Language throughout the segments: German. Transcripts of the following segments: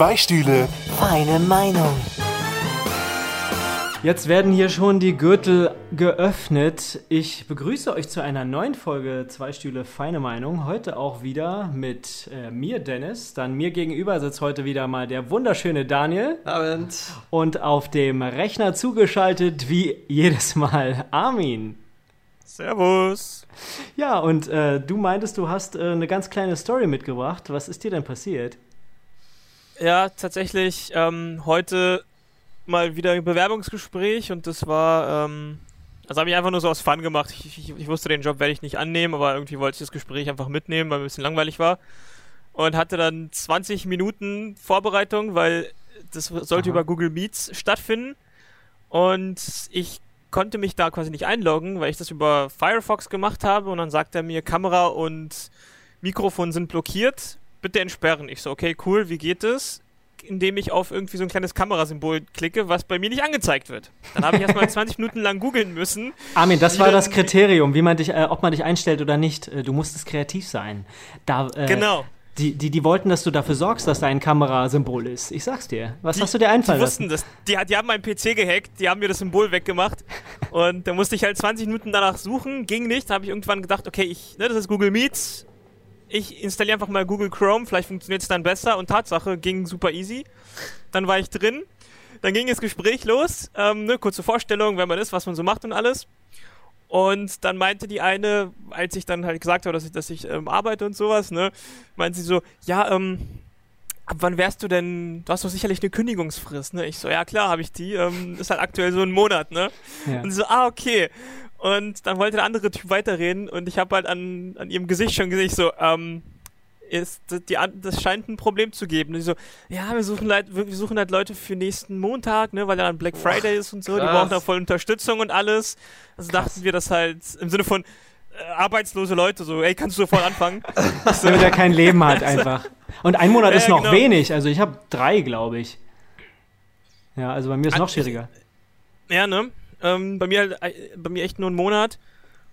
Zwei Stühle, feine Meinung. Jetzt werden hier schon die Gürtel geöffnet. Ich begrüße euch zu einer neuen Folge Zwei Stühle Feine Meinung. Heute auch wieder mit äh, mir, Dennis. Dann mir gegenüber sitzt heute wieder mal der wunderschöne Daniel. Abend. Und auf dem Rechner zugeschaltet, wie jedes Mal, Armin. Servus. Ja, und äh, du meintest, du hast äh, eine ganz kleine Story mitgebracht. Was ist dir denn passiert? Ja, tatsächlich ähm, heute mal wieder ein Bewerbungsgespräch und das war, ähm, das habe ich einfach nur so aus Fun gemacht. Ich, ich, ich, wusste, den Job werde ich nicht annehmen, aber irgendwie wollte ich das Gespräch einfach mitnehmen, weil es ein bisschen langweilig war. Und hatte dann 20 Minuten Vorbereitung, weil das sollte Aha. über Google Meets stattfinden. Und ich konnte mich da quasi nicht einloggen, weil ich das über Firefox gemacht habe und dann sagt er mir, Kamera und Mikrofon sind blockiert, bitte entsperren. Ich so, okay, cool, wie geht es? indem ich auf irgendwie so ein kleines Kamerasymbol klicke, was bei mir nicht angezeigt wird. Dann habe ich erstmal 20 Minuten lang googeln müssen. Armin, das war das Kriterium, wie man dich, äh, ob man dich einstellt oder nicht. Äh, du musstest kreativ sein. Da, äh, genau. Die, die, die wollten, dass du dafür sorgst, dass da ein Kamerasymbol ist. Ich sag's dir. Was die, hast du dir einfallen die wussten lassen? Das. Die, die haben meinen PC gehackt, die haben mir das Symbol weggemacht. und da musste ich halt 20 Minuten danach suchen, ging nicht. Da habe ich irgendwann gedacht, okay, ich, ne, das ist Google Meets, ich installiere einfach mal Google Chrome, vielleicht funktioniert es dann besser. Und Tatsache, ging super easy. Dann war ich drin. Dann ging das Gespräch los. Ähm, ne, kurze Vorstellung, wer man ist, was man so macht und alles. Und dann meinte die eine, als ich dann halt gesagt habe, dass ich, dass ich ähm, arbeite und sowas, ne, meinte sie so, ja, ähm, ab wann wärst du denn, du hast doch sicherlich eine Kündigungsfrist, ne? Ich so, ja klar, habe ich die, ähm, ist halt aktuell so ein Monat, ne? Ja. Und sie so, ah, okay. Und dann wollte der andere Typ weiterreden und ich habe halt an, an ihrem Gesicht schon gesehen, so, ähm, ist, die, das scheint ein Problem zu geben. Und so, ja, wir suchen, halt, wir suchen halt Leute für nächsten Montag, ne, weil dann Black Friday ist und so, Krass. die brauchen da voll Unterstützung und alles. Also Krass. dachten wir das halt im Sinne von äh, arbeitslose Leute, so, ey, kannst du sofort anfangen? so, Damit er kein Leben hat einfach. Und ein Monat ja, ist noch genau. wenig, also ich habe drei, glaube ich. Ja, also bei mir ist es noch schwieriger. Ja, ne? Ähm, bei mir halt, äh, bei mir echt nur ein Monat.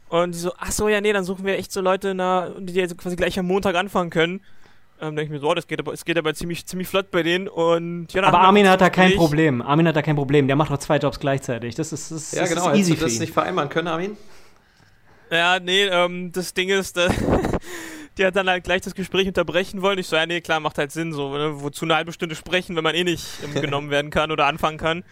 Und die so, ach so, ja, nee, dann suchen wir echt so Leute, na, die jetzt quasi gleich am Montag anfangen können. Ähm, denke ich mir so, oh, das geht aber, es geht aber ziemlich, ziemlich flott bei denen. Und ja, aber Armin hat da kein Problem. Armin hat da kein Problem. Der macht doch zwei Jobs gleichzeitig. Das ist, das, ja, das genau. ist easy du das nicht vereinbaren können, Armin? Ja, nee, ähm, das Ding ist, äh, die hat dann halt gleich das Gespräch unterbrechen wollen. Ich so, ja, nee, klar, macht halt Sinn, so, ne? wozu eine halbe Stunde sprechen, wenn man eh nicht ähm, genommen werden kann oder anfangen kann.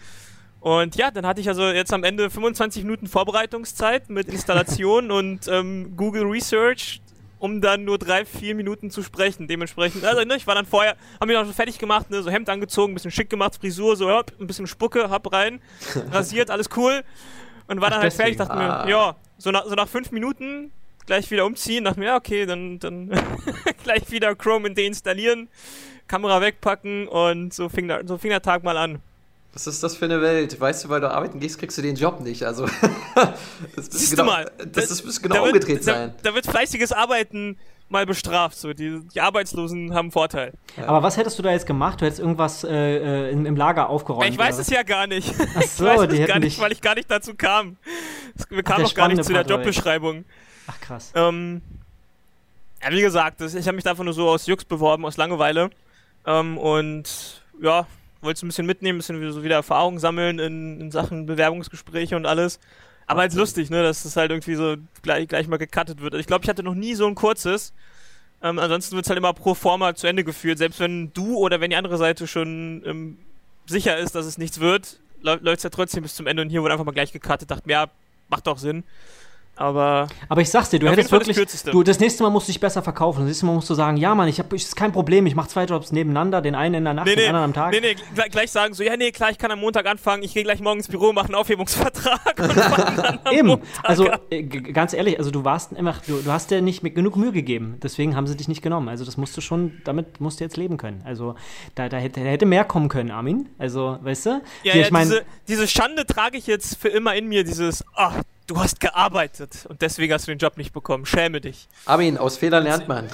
Und ja, dann hatte ich also jetzt am Ende 25 Minuten Vorbereitungszeit mit Installation und ähm, Google Research, um dann nur drei, vier Minuten zu sprechen. Dementsprechend, also ne, ich war dann vorher, haben mich noch so fertig gemacht, ne, so Hemd angezogen, ein bisschen schick gemacht, Frisur, so hopp, ein bisschen Spucke, hab rein, rasiert, alles cool. Und war dann Ach, halt fertig, dachte ah. mir, ja, so nach, so nach fünf Minuten gleich wieder umziehen, dachte mir, ja, okay, dann, dann gleich wieder Chrome deinstallieren, Kamera wegpacken und so fing, der, so fing der Tag mal an. Was ist das für eine Welt? Weißt du, weil du arbeiten gehst, kriegst du den Job nicht. Also, das Siehst genau, mal, das, das müsste genau da umgedreht wird, sein. Da, da, wird fleißiges Arbeiten mal bestraft. So. Die, die Arbeitslosen haben Vorteil. Ja. Aber was hättest du da jetzt gemacht? Du hättest irgendwas äh, äh im, im, Lager aufgeräumt. Ich weiß es ja gar nicht. Ach so, ich weiß es gar nicht, weil ich gar nicht dazu kam. Wir kamen noch gar nicht zu der Jobbeschreibung. Ach krass. Ähm, ja, wie gesagt, ich habe mich davon nur so aus Jux beworben, aus Langeweile. Ähm, und ja, wollte ein bisschen mitnehmen, ein bisschen so wieder Erfahrung sammeln in, in Sachen Bewerbungsgespräche und alles. Aber halt lustig, ne, dass es halt irgendwie so gleich, gleich mal gecuttet wird. Ich glaube, ich hatte noch nie so ein kurzes. Ähm, ansonsten wird es halt immer pro forma zu Ende geführt. Selbst wenn du oder wenn die andere Seite schon ähm, sicher ist, dass es nichts wird, läuft es ja trotzdem bis zum Ende. Und hier wurde einfach mal gleich gecuttet. Dachte mir, ja, macht doch Sinn. Aber, aber ich sag's dir, du hättest wirklich, das du, das nächste Mal musst du dich besser verkaufen. Das nächste Mal musst du sagen, ja Mann, ich hab, ist kein Problem, ich mache zwei Jobs nebeneinander, den einen in der Nacht, nee, den nee, anderen am Tag. Nee, nee, gleich, gleich sagen so, ja nee, klar, ich kann am Montag anfangen, ich gehe gleich morgen ins Büro, mache einen Aufhebungsvertrag und dann am Eben, Montag also äh, ganz ehrlich, also du warst immer, du, du hast dir nicht genug Mühe gegeben, deswegen haben sie dich nicht genommen. Also das musst du schon, damit musst du jetzt leben können. Also da, da, hätte, da hätte mehr kommen können, Armin. Also, weißt du? Ja, Hier, ja ich mein, diese, diese Schande trage ich jetzt für immer in mir, dieses, ach, Du hast gearbeitet und deswegen hast du den Job nicht bekommen. Schäme dich. Armin, aus Fehlern lernt man.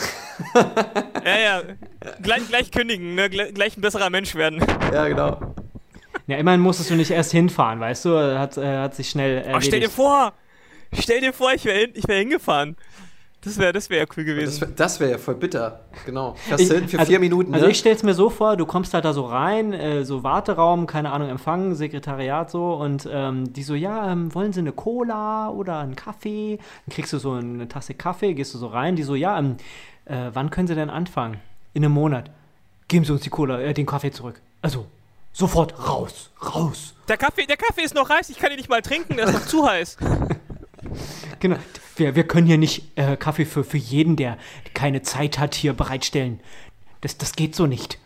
ja, ja. Gleich, gleich kündigen, ne? gleich ein besserer Mensch werden. Ja, genau. Ja, immerhin musstest du nicht erst hinfahren, weißt du? Hat, äh, hat sich schnell erledigt. Oh, stell dir vor, stell dir vor, ich wäre ich wär hingefahren. Das wäre das wär ja cool Das, gewesen. wär- das wäre ja voll bitter. Genau. Fährst Ich- hin für also- vier Minuten, Also ne? ich stelle es mir so vor, du kommst halt da so rein, äh, so Warteraum, keine Ahnung, Empfang, Sekretariat so und ähm, die so, ja, ähm, wollen sie eine Cola oder einen Kaffee? Dann kriegst du so eine Tasse Kaffee, gehst du so rein, die so, ja, ähm, äh, wann können sie denn anfangen? In einem Monat. Geben sie uns die Cola, äh, den Kaffee zurück. Also, sofort raus, raus. Der Kaffee, der Kaffee ist noch heiß, ich kann ihn nicht mal trinken, der ist noch zu heiß. Genau. Wir, wir können hier nicht äh, Kaffee für, für jeden, der keine Zeit hat, hier bereitstellen. Das, das geht so nicht.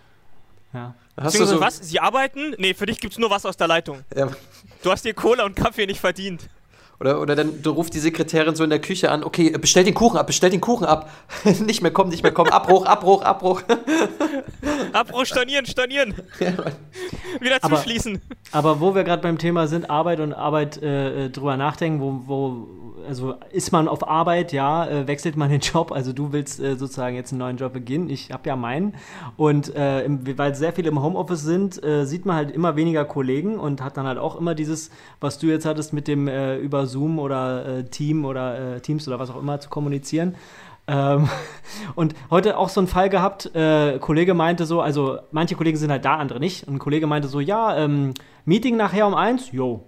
Ja. Hast du Beziehungsweise so, was? Sie arbeiten? Nee, für dich gibt's nur was aus der Leitung. ja, Du hast dir Cola und Kaffee nicht verdient. Oder, oder dann du ruft die Sekretärin so in der Küche an, okay, bestell den Kuchen ab, bestell den Kuchen ab. nicht mehr kommen, nicht mehr kommen. Abbruch, Abbruch, Abbruch. Abbruch, stornieren, stornieren. Wieder Aber- zuschließen. Aber wo wir gerade beim Thema sind, Arbeit und Arbeit äh, äh, drüber nachdenken, wo, wo, also ist man auf Arbeit, ja, äh, wechselt man den Job, also du willst äh, sozusagen jetzt einen neuen Job beginnen, ich habe ja meinen und äh, im, weil sehr viele im Homeoffice sind, äh, sieht man halt immer weniger Kollegen und hat dann halt auch immer dieses, was du jetzt hattest mit dem äh, Zoom oder äh, Team oder äh, Teams oder was auch immer zu kommunizieren. Ähm, und heute auch so einen Fall gehabt, äh, Kollege meinte so, also manche Kollegen sind halt da, andere nicht. Und ein Kollege meinte so, ja, ähm, Meeting nachher um eins, jo.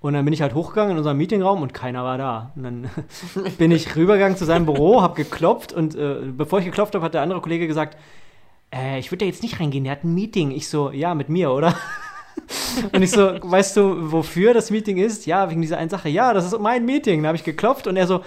Und dann bin ich halt hochgegangen in unseren Meetingraum und keiner war da. Und dann bin ich rübergegangen zu seinem Büro, hab geklopft und äh, bevor ich geklopft habe, hat der andere Kollege gesagt, äh, ich würde da jetzt nicht reingehen, der hat ein Meeting. Ich so, ja, mit mir, oder? Und ich so, weißt du, wofür das Meeting ist? Ja, wegen dieser einen Sache. Ja, das ist mein Meeting. Da habe ich geklopft und er so,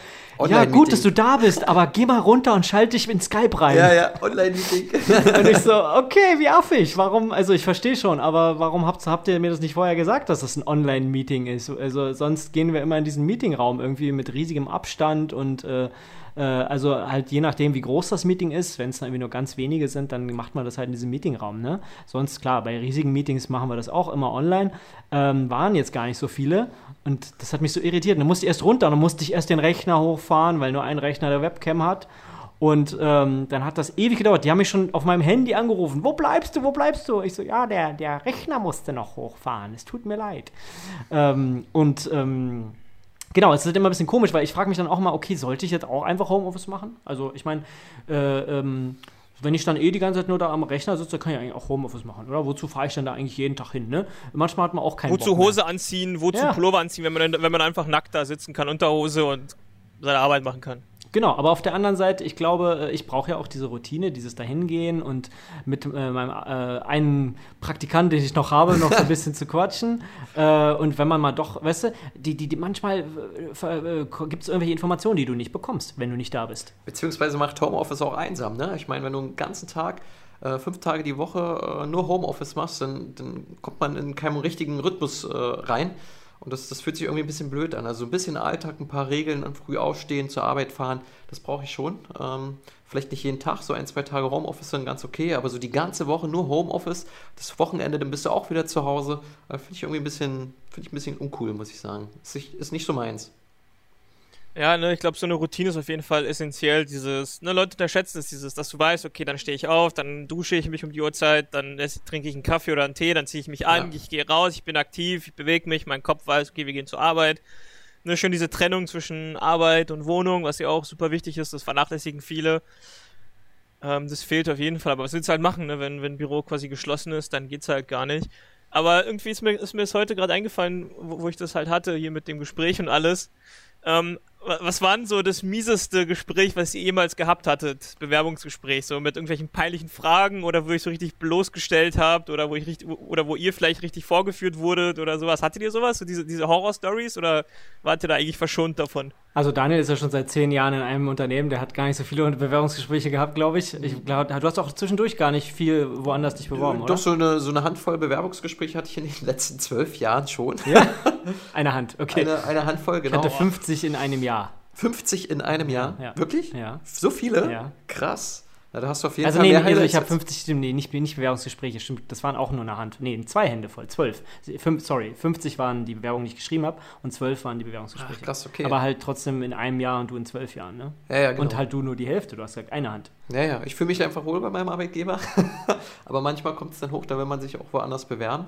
ja, gut, dass du da bist, aber geh mal runter und schalte dich in Skype rein. ja, ja, Online-Meeting. Und ich so, okay, wie affig. Warum, also ich verstehe schon, aber warum habt, habt ihr mir das nicht vorher gesagt, dass das ein Online-Meeting ist? Also sonst gehen wir immer in diesen Meetingraum irgendwie mit riesigem Abstand und äh, äh, also halt je nachdem, wie groß das Meeting ist, wenn es irgendwie nur ganz wenige sind, dann macht man das halt in diesem Meetingraum, ne? Sonst, klar, bei riesigen Meetings machen wir das auch immer online. Ähm, waren jetzt gar nicht so viele und das hat mich so irritiert. Dann musste ich erst runter dann musste ich erst den Rechner hochfahren, weil nur ein Rechner der Webcam hat. Und ähm, dann hat das ewig gedauert. Die haben mich schon auf meinem Handy angerufen. Wo bleibst du? Wo bleibst du? Ich so, ja, der, der Rechner musste noch hochfahren. Es tut mir leid. Ähm, und ähm, genau, es ist halt immer ein bisschen komisch, weil ich frage mich dann auch mal, okay, sollte ich jetzt auch einfach Homeoffice machen? Also ich meine, äh, ähm, wenn ich dann eh die ganze Zeit nur da am Rechner sitze, kann ich eigentlich auch Homeoffice machen, oder? Wozu fahre ich dann da eigentlich jeden Tag hin, ne? Manchmal hat man auch keinen Wozu Bock. Hose anziehen, wozu Ja. Pullover anziehen, wenn man, wenn man einfach nackt da sitzen kann, unter Hose und seine Arbeit machen kann. Genau, aber auf der anderen Seite, ich glaube, äh, ich brauche ja auch diese Routine, dieses Dahingehen und mit äh, meinem äh, einen Praktikant, den ich noch habe, noch so ein bisschen zu quatschen. Äh, und wenn man mal doch, weißt du, die, die, die manchmal äh, äh, gibt es irgendwelche Informationen, die du nicht bekommst, wenn du nicht da bist. Beziehungsweise macht Homeoffice auch einsam, ne? Ich meine, wenn du einen ganzen Tag, fünf Tage die Woche nur Homeoffice machst, dann, dann kommt man in keinen richtigen Rhythmus rein. Und das, das fühlt sich irgendwie ein bisschen blöd an. Also ein bisschen Alltag, ein paar Regeln, dann früh aufstehen, zur Arbeit fahren, das brauche ich schon. Ähm, vielleicht nicht jeden Tag, so ein, zwei Tage Homeoffice sind ganz okay, aber so die ganze Woche nur Homeoffice, das Wochenende, dann bist du auch wieder zu Hause. Äh, finde ich irgendwie ein bisschen, ich ein bisschen uncool, muss ich sagen. Ist ist nicht so meins. Ja, ne, ich glaube, so eine Routine ist auf jeden Fall essentiell. Dieses, ne, Leute unterschätzen es, dieses, dass du weißt, okay, dann stehe ich auf, dann dusche ich mich um die Uhrzeit, dann trinke ich einen Kaffee oder einen Tee, dann ziehe ich mich an, Ja. ich gehe raus, ich bin aktiv, ich bewege mich, mein Kopf weiß, okay, wir gehen zur Arbeit. Ne, schön diese Trennung zwischen Arbeit und Wohnung, was ja auch super wichtig ist, das vernachlässigen viele. Ähm, das fehlt auf jeden Fall, aber was willst du halt machen, ne? wenn, wenn ein Büro quasi geschlossen ist, dann geht's halt gar nicht. Aber irgendwie ist mir, ist mir das heute gerade eingefallen, wo, wo ich das halt hatte, hier mit dem Gespräch und alles. Ähm, was war denn so das mieseste Gespräch, was ihr jemals gehabt hattet? Bewerbungsgespräch, so mit irgendwelchen peinlichen Fragen oder wo ich so richtig bloßgestellt habt oder wo ich richtig oder wo ihr vielleicht richtig vorgeführt wurdet oder sowas. Hattet ihr sowas? So diese, diese Horror-Stories oder wart ihr da eigentlich verschont davon? Also Daniel ist ja schon seit zehn Jahren in einem Unternehmen, der hat gar nicht so viele Bewerbungsgespräche gehabt, glaube ich. Ich glaube, du hast auch zwischendurch gar nicht viel woanders dich beworben, oder? Doch, so eine, so eine Handvoll Bewerbungsgespräche hatte ich in den letzten zwölf Jahren schon. Ja? Eine Hand, okay. Eine, eine Handvoll, ich genau. hatte 50 in einem Jahr. 50 in einem Jahr? Ja. Wirklich? Ja. So viele? Ja. Krass. Na, da hast du auf jeden Also Fall nee, mehr also Highlights ich habe als- 50, stimmt, nee, nicht, nicht Bewerbungsgespräche, stimmt, das waren auch nur eine Hand. Nee, zwei Hände voll, zwölf. Fünf, sorry, 50 waren die Bewerbungen, die ich geschrieben habe und zwölf waren die Bewerbungsgespräche. Ach, krass, okay. Aber halt trotzdem in einem Jahr und du in zwölf Jahren, ne? ja, ja, genau. Und halt du nur die Hälfte, du hast gesagt, eine Hand. Ja, ja, ich fühle mich einfach wohl bei meinem Arbeitgeber. Aber manchmal kommt es dann hoch, da will man sich auch woanders bewerben.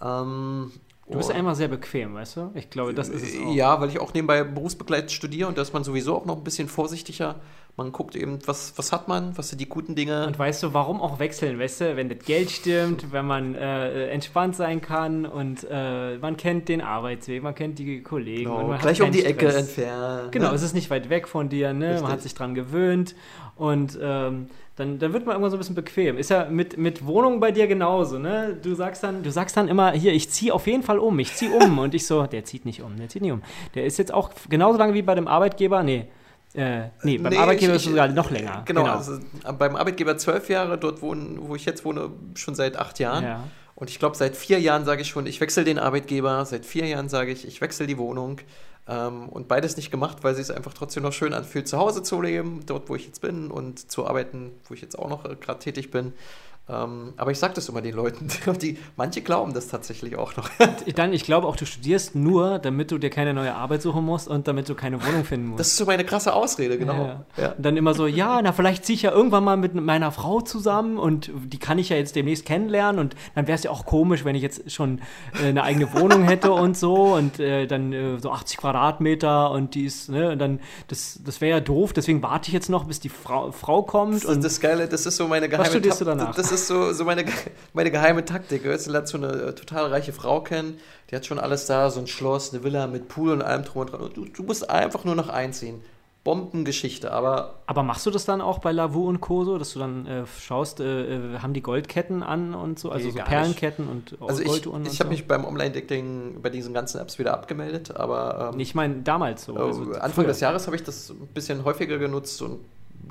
Ähm, Du bist Und- einmal sehr bequem, weißt du? Ich glaube, das ist es auch. Ja, weil ich auch nebenbei berufsbegleitend studiere und da ist man sowieso auch noch ein bisschen vorsichtiger. Man guckt eben, was, was hat man, was sind die guten Dinge. Und weißt du, warum auch wechseln, weißt du? Wenn das Geld stimmt, wenn man äh, entspannt sein kann und äh, man kennt den Arbeitsweg, man kennt die Kollegen. und Genau, gleich um die Ecke Stress. entfernen. Genau, ne? es ist nicht weit weg von dir, ne? Richtig. Man hat sich dran gewöhnt und ähm, dann, dann wird man irgendwann so ein bisschen bequem. Ist ja mit, mit Wohnungen bei dir genauso, ne? Du sagst dann, du sagst dann immer, hier, ich ziehe auf jeden Fall um, ich ziehe um. und ich so, der zieht nicht um, der zieht nicht um. Der ist jetzt auch genauso lange wie bei dem Arbeitgeber, nee. Äh, nee, beim Nee, Arbeitgeber ich- ist es sogar noch länger. Genau, Also, beim Arbeitgeber zwölf Jahre, dort wohnen, wo ich jetzt wohne, schon seit acht Jahren. Ja. Und ich glaube, seit vier Jahren sage ich schon, ich wechsle den Arbeitgeber. Seit vier Jahren sage ich, ich wechsle die Wohnung. Ähm, und beides nicht gemacht, weil es sich einfach trotzdem noch schön anfühlt, zu Hause zu leben, dort, wo ich jetzt bin und zu arbeiten, wo ich jetzt auch noch äh, gerade tätig bin. Ähm, aber ich sage das immer den Leuten, die, manche glauben das tatsächlich auch noch. Dann, ich glaube auch, du studierst nur, damit du dir keine neue Arbeit suchen musst und damit du keine Wohnung finden musst. Das ist so meine krasse Ausrede, genau. Ja, ja. Dann immer so, ja, na, vielleicht ziehe ich ja irgendwann mal mit meiner Frau zusammen und die kann ich ja jetzt demnächst kennenlernen und dann wäre es ja auch komisch, wenn ich jetzt schon äh, eine eigene Wohnung hätte und so und äh, dann äh, so 80 Quadratmeter und die ist, ne, und dann, das, das wäre ja doof, deswegen warte ich jetzt noch, bis die Frau, Frau kommt Das ist und das Geile, das ist so meine geheime studierst Tak- du danach? Das ist so, so meine, meine geheime Taktik. Du, lernst so eine äh, total reiche Frau kennen, die hat schon alles da, so ein Schloss, eine Villa mit Pool und allem drum und dran. Und Du, du musst einfach nur noch einziehen. Bombengeschichte, aber Aber machst du das dann auch bei Lavu und Co. so, dass du dann äh, schaust, äh, äh, haben die Goldketten an und so, also Nee, so Perlenketten und also ich, Golduhren und ich habe so? mich beim Online-Dating bei diesen ganzen Apps wieder abgemeldet, aber ähm, Ich meine, damals so. äh, also Anfang früher. des Jahres habe ich das ein bisschen häufiger genutzt und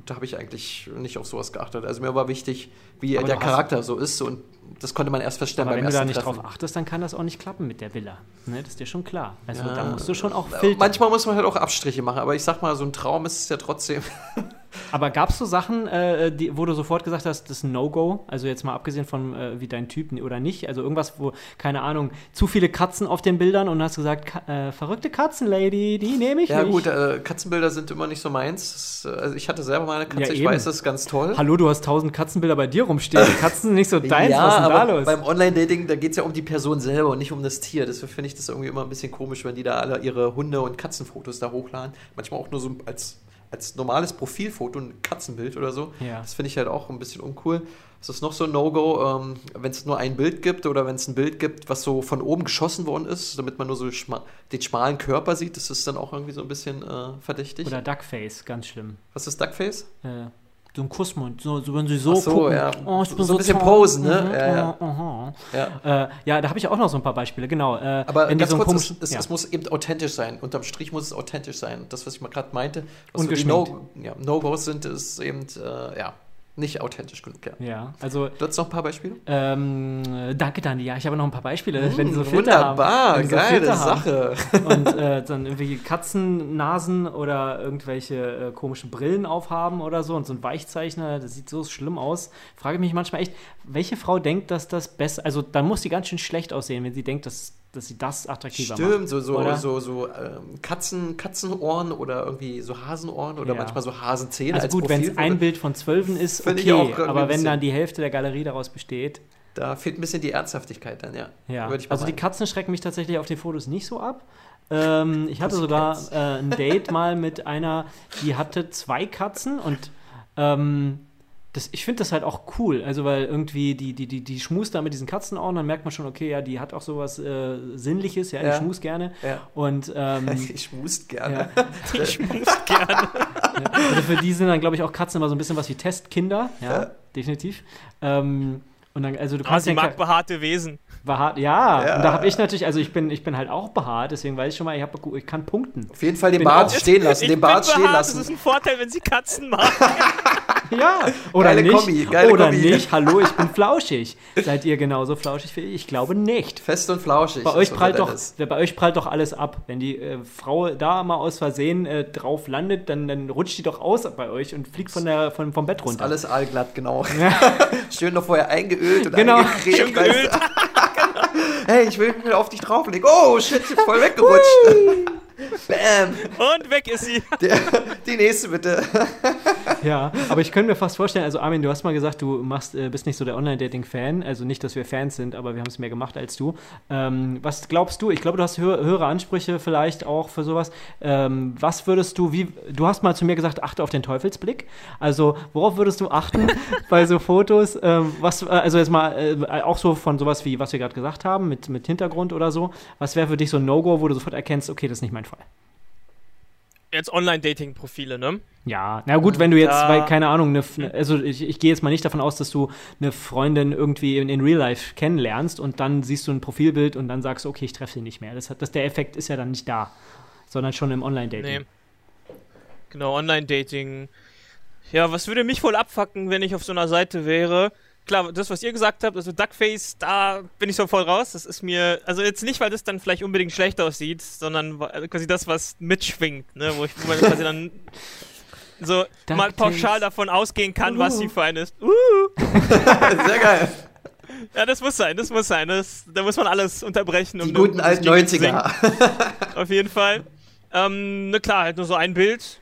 da habe ich eigentlich nicht auf sowas geachtet. Also mir war wichtig, wie Aber der Charakter so ist und das konnte man erst feststellen Aber beim wenn du da ersten nicht Treffen. drauf achtest, dann kann das auch nicht klappen mit der Villa. Ne, das ist dir schon klar. Also Ja. da musst du schon auch Äh, filtern. Manchmal muss man halt auch Abstriche machen, aber ich sag mal, so ein Traum ist es ja trotzdem. Aber gab es so Sachen, äh, die, wo du sofort gesagt hast, das ist ein No-Go? Also jetzt mal abgesehen von, äh, wie dein Typ oder nicht. Also irgendwas, wo, keine Ahnung, zu viele Katzen auf den Bildern und hast gesagt, Ka äh, verrückte Katzenlady, die nehme ich Ja nicht. gut, äh, Katzenbilder sind immer nicht so meins. Das, äh, also ich hatte selber mal eine Katze, Ja, ich weiß, das ist ganz toll. Hallo, du hast tausend Katzenbilder bei dir rumstehen. Die Katzen sind nicht so deins, ja, was ist denn da aber los? beim Online-Dating, da geht es ja um die Person selber und nicht um das Tier. Deswegen finde ich das irgendwie immer ein bisschen komisch, wenn die da alle ihre Hunde- und Katzenfotos da hochladen. Manchmal auch nur so als, als normales Profilfoto, ein Katzenbild oder so. Ja. Das finde ich halt auch ein bisschen uncool. Das ist noch so ein No-Go, ähm, wenn es nur ein Bild gibt oder wenn es ein Bild gibt, was so von oben geschossen worden ist, damit man nur so schma den schmalen Körper sieht. Das ist dann auch irgendwie so ein bisschen äh, verdächtig. Oder Duckface, ganz schlimm. Was ist Duckface? Äh, so ein Kussmund, so, so wenn sie so, Ach so, gucken. ja. Oh, ich bin So ein bisschen toll. posen, ne? Mhm, Ja, ja. oh, aha. Ja. Äh, ja, da habe ich auch noch so ein paar Beispiele, genau. Äh, Aber ganz so kurz, es, komischen- es, ja. es muss eben authentisch sein. Unterm Strich muss es authentisch sein. Das, was ich mal gerade meinte, was so die Ungeschminkt. No- No-Gos sind, ist eben äh, ja, nicht authentisch genug. Ja. ja, also Du hast noch ein paar Beispiele? Ähm, äh, danke, Dani. Ja, ich habe noch ein paar Beispiele, wenn die so Hm, Filter wunderbar, haben. Wenn die so geile Filter haben. Sache. Und äh, dann irgendwie Katzennasen oder irgendwelche äh, komischen Brillen aufhaben oder so und so ein Weichzeichner, das sieht so schlimm aus. Frage mich manchmal echt, welche Frau denkt, dass das besser, also dann muss sie ganz schön schlecht aussehen, wenn sie denkt, dass, dass sie das attraktiver macht. Stimmt, so, so, oder? so, so ähm, Katzen, Katzenohren oder irgendwie so Hasenohren oder Ja. manchmal so Hasenzähne Also als gut, wenn es ein Bild von Zwölfen ist, okay, aber wenn dann die Hälfte der Galerie daraus besteht, Da fehlt ein bisschen die Ernsthaftigkeit dann, ja. Ja, also die meinen. Katzen schrecken mich tatsächlich auf den Fotos nicht so ab. Ähm, ich hatte sogar äh, ein Date mal mit einer, die hatte zwei Katzen und ähm, das, ich finde das halt auch cool. Also, weil irgendwie die, die, die, die schmust da mit diesen Katzenohren, dann merkt man schon, okay, ja, die hat auch sowas äh, Sinnliches, ja, die Ja. schmust gerne. Ja. Und ähm, Ich must gerne. ja, Ich muss gerne. also für die sind dann, glaube ich, auch Katzen immer so ein bisschen was wie Testkinder. Ja, Ja. definitiv. Ähm, und dann, also du Ah, kannst sie ja mag behaarte Wesen. Behaart, ja, Ja. und da habe ich natürlich, also ich bin, ich bin halt auch behaart, deswegen weiß ich schon mal, ich, hab, ich kann punkten. Auf jeden Fall den Bart stehen lassen, den Bart bin stehen behaart, Das ist lassen. ein Vorteil, wenn sie Katzen mag. Ja, oder Geile nicht. Kombi, geile oder Kombi. nicht. Hallo, ich bin flauschig. Seid ihr genauso flauschig wie ich? Ich glaube nicht. Fest und flauschig. Bei euch, prallt doch, bei euch prallt doch alles ab. Wenn die äh, Frau da mal aus Versehen äh, drauf landet, dann, dann rutscht die doch aus bei euch und fliegt von der, von, vom Bett Ist runter. alles allglatt, genau. Schön noch vorher eingeölt und Genau. eingecremt. Schön weißt geölt. du. hey, ich will mich auf dich drauflegen. Oh, shit, voll weggerutscht. Bam. Und weg ist sie. Der, die nächste bitte. Ja, aber ich könnte mir fast vorstellen, also Armin, du hast mal gesagt, du machst, äh, bist nicht so der Online-Dating-Fan, also nicht, dass wir Fans sind, aber wir haben es mehr gemacht als du. Ähm, was glaubst du? Ich glaube, du hast hö höhere Ansprüche vielleicht auch für sowas. Ähm, was würdest du, wie, du hast mal zu mir gesagt, achte auf den Teufelsblick. Also, worauf würdest du achten bei so Fotos? Ähm, was, äh, also jetzt mal, äh, auch so von sowas wie, was wir gerade gesagt haben, mit, mit Hintergrund oder so. Was wäre für dich so ein No-Go, wo du sofort erkennst, okay, das ist nicht mein Fall? Jetzt Online-Dating-Profile, ne? Ja, na gut, wenn du jetzt, Da- weil, keine Ahnung, ne, also ich, ich gehe jetzt mal nicht davon aus, dass du eine Freundin irgendwie in, in Real Life kennenlernst und dann siehst du ein Profilbild und dann sagst du, okay, ich treffe sie nicht mehr. Das das, der Effekt ist ja dann nicht da, sondern schon im Online-Dating. Nee. Genau, Online-Dating. Ja, was würde mich wohl abfacken, wenn ich auf so einer Seite wäre? Klar, das, was ihr gesagt habt, also Duckface, da bin ich so voll raus. Das ist mir, also jetzt nicht, weil das dann vielleicht unbedingt schlecht aussieht, sondern also quasi das, was mitschwingt, ne? Wo ich wo man quasi dann so mal Duckface. pauschal davon ausgehen kann, was sie für eine ist. Uh, Sehr geil. ja, das muss sein, das muss sein. Das, da muss man alles unterbrechen. Die um guten alten Jingle zu singen. 90er. Auf jeden Fall. Ähm, na klar, halt nur so ein Bild,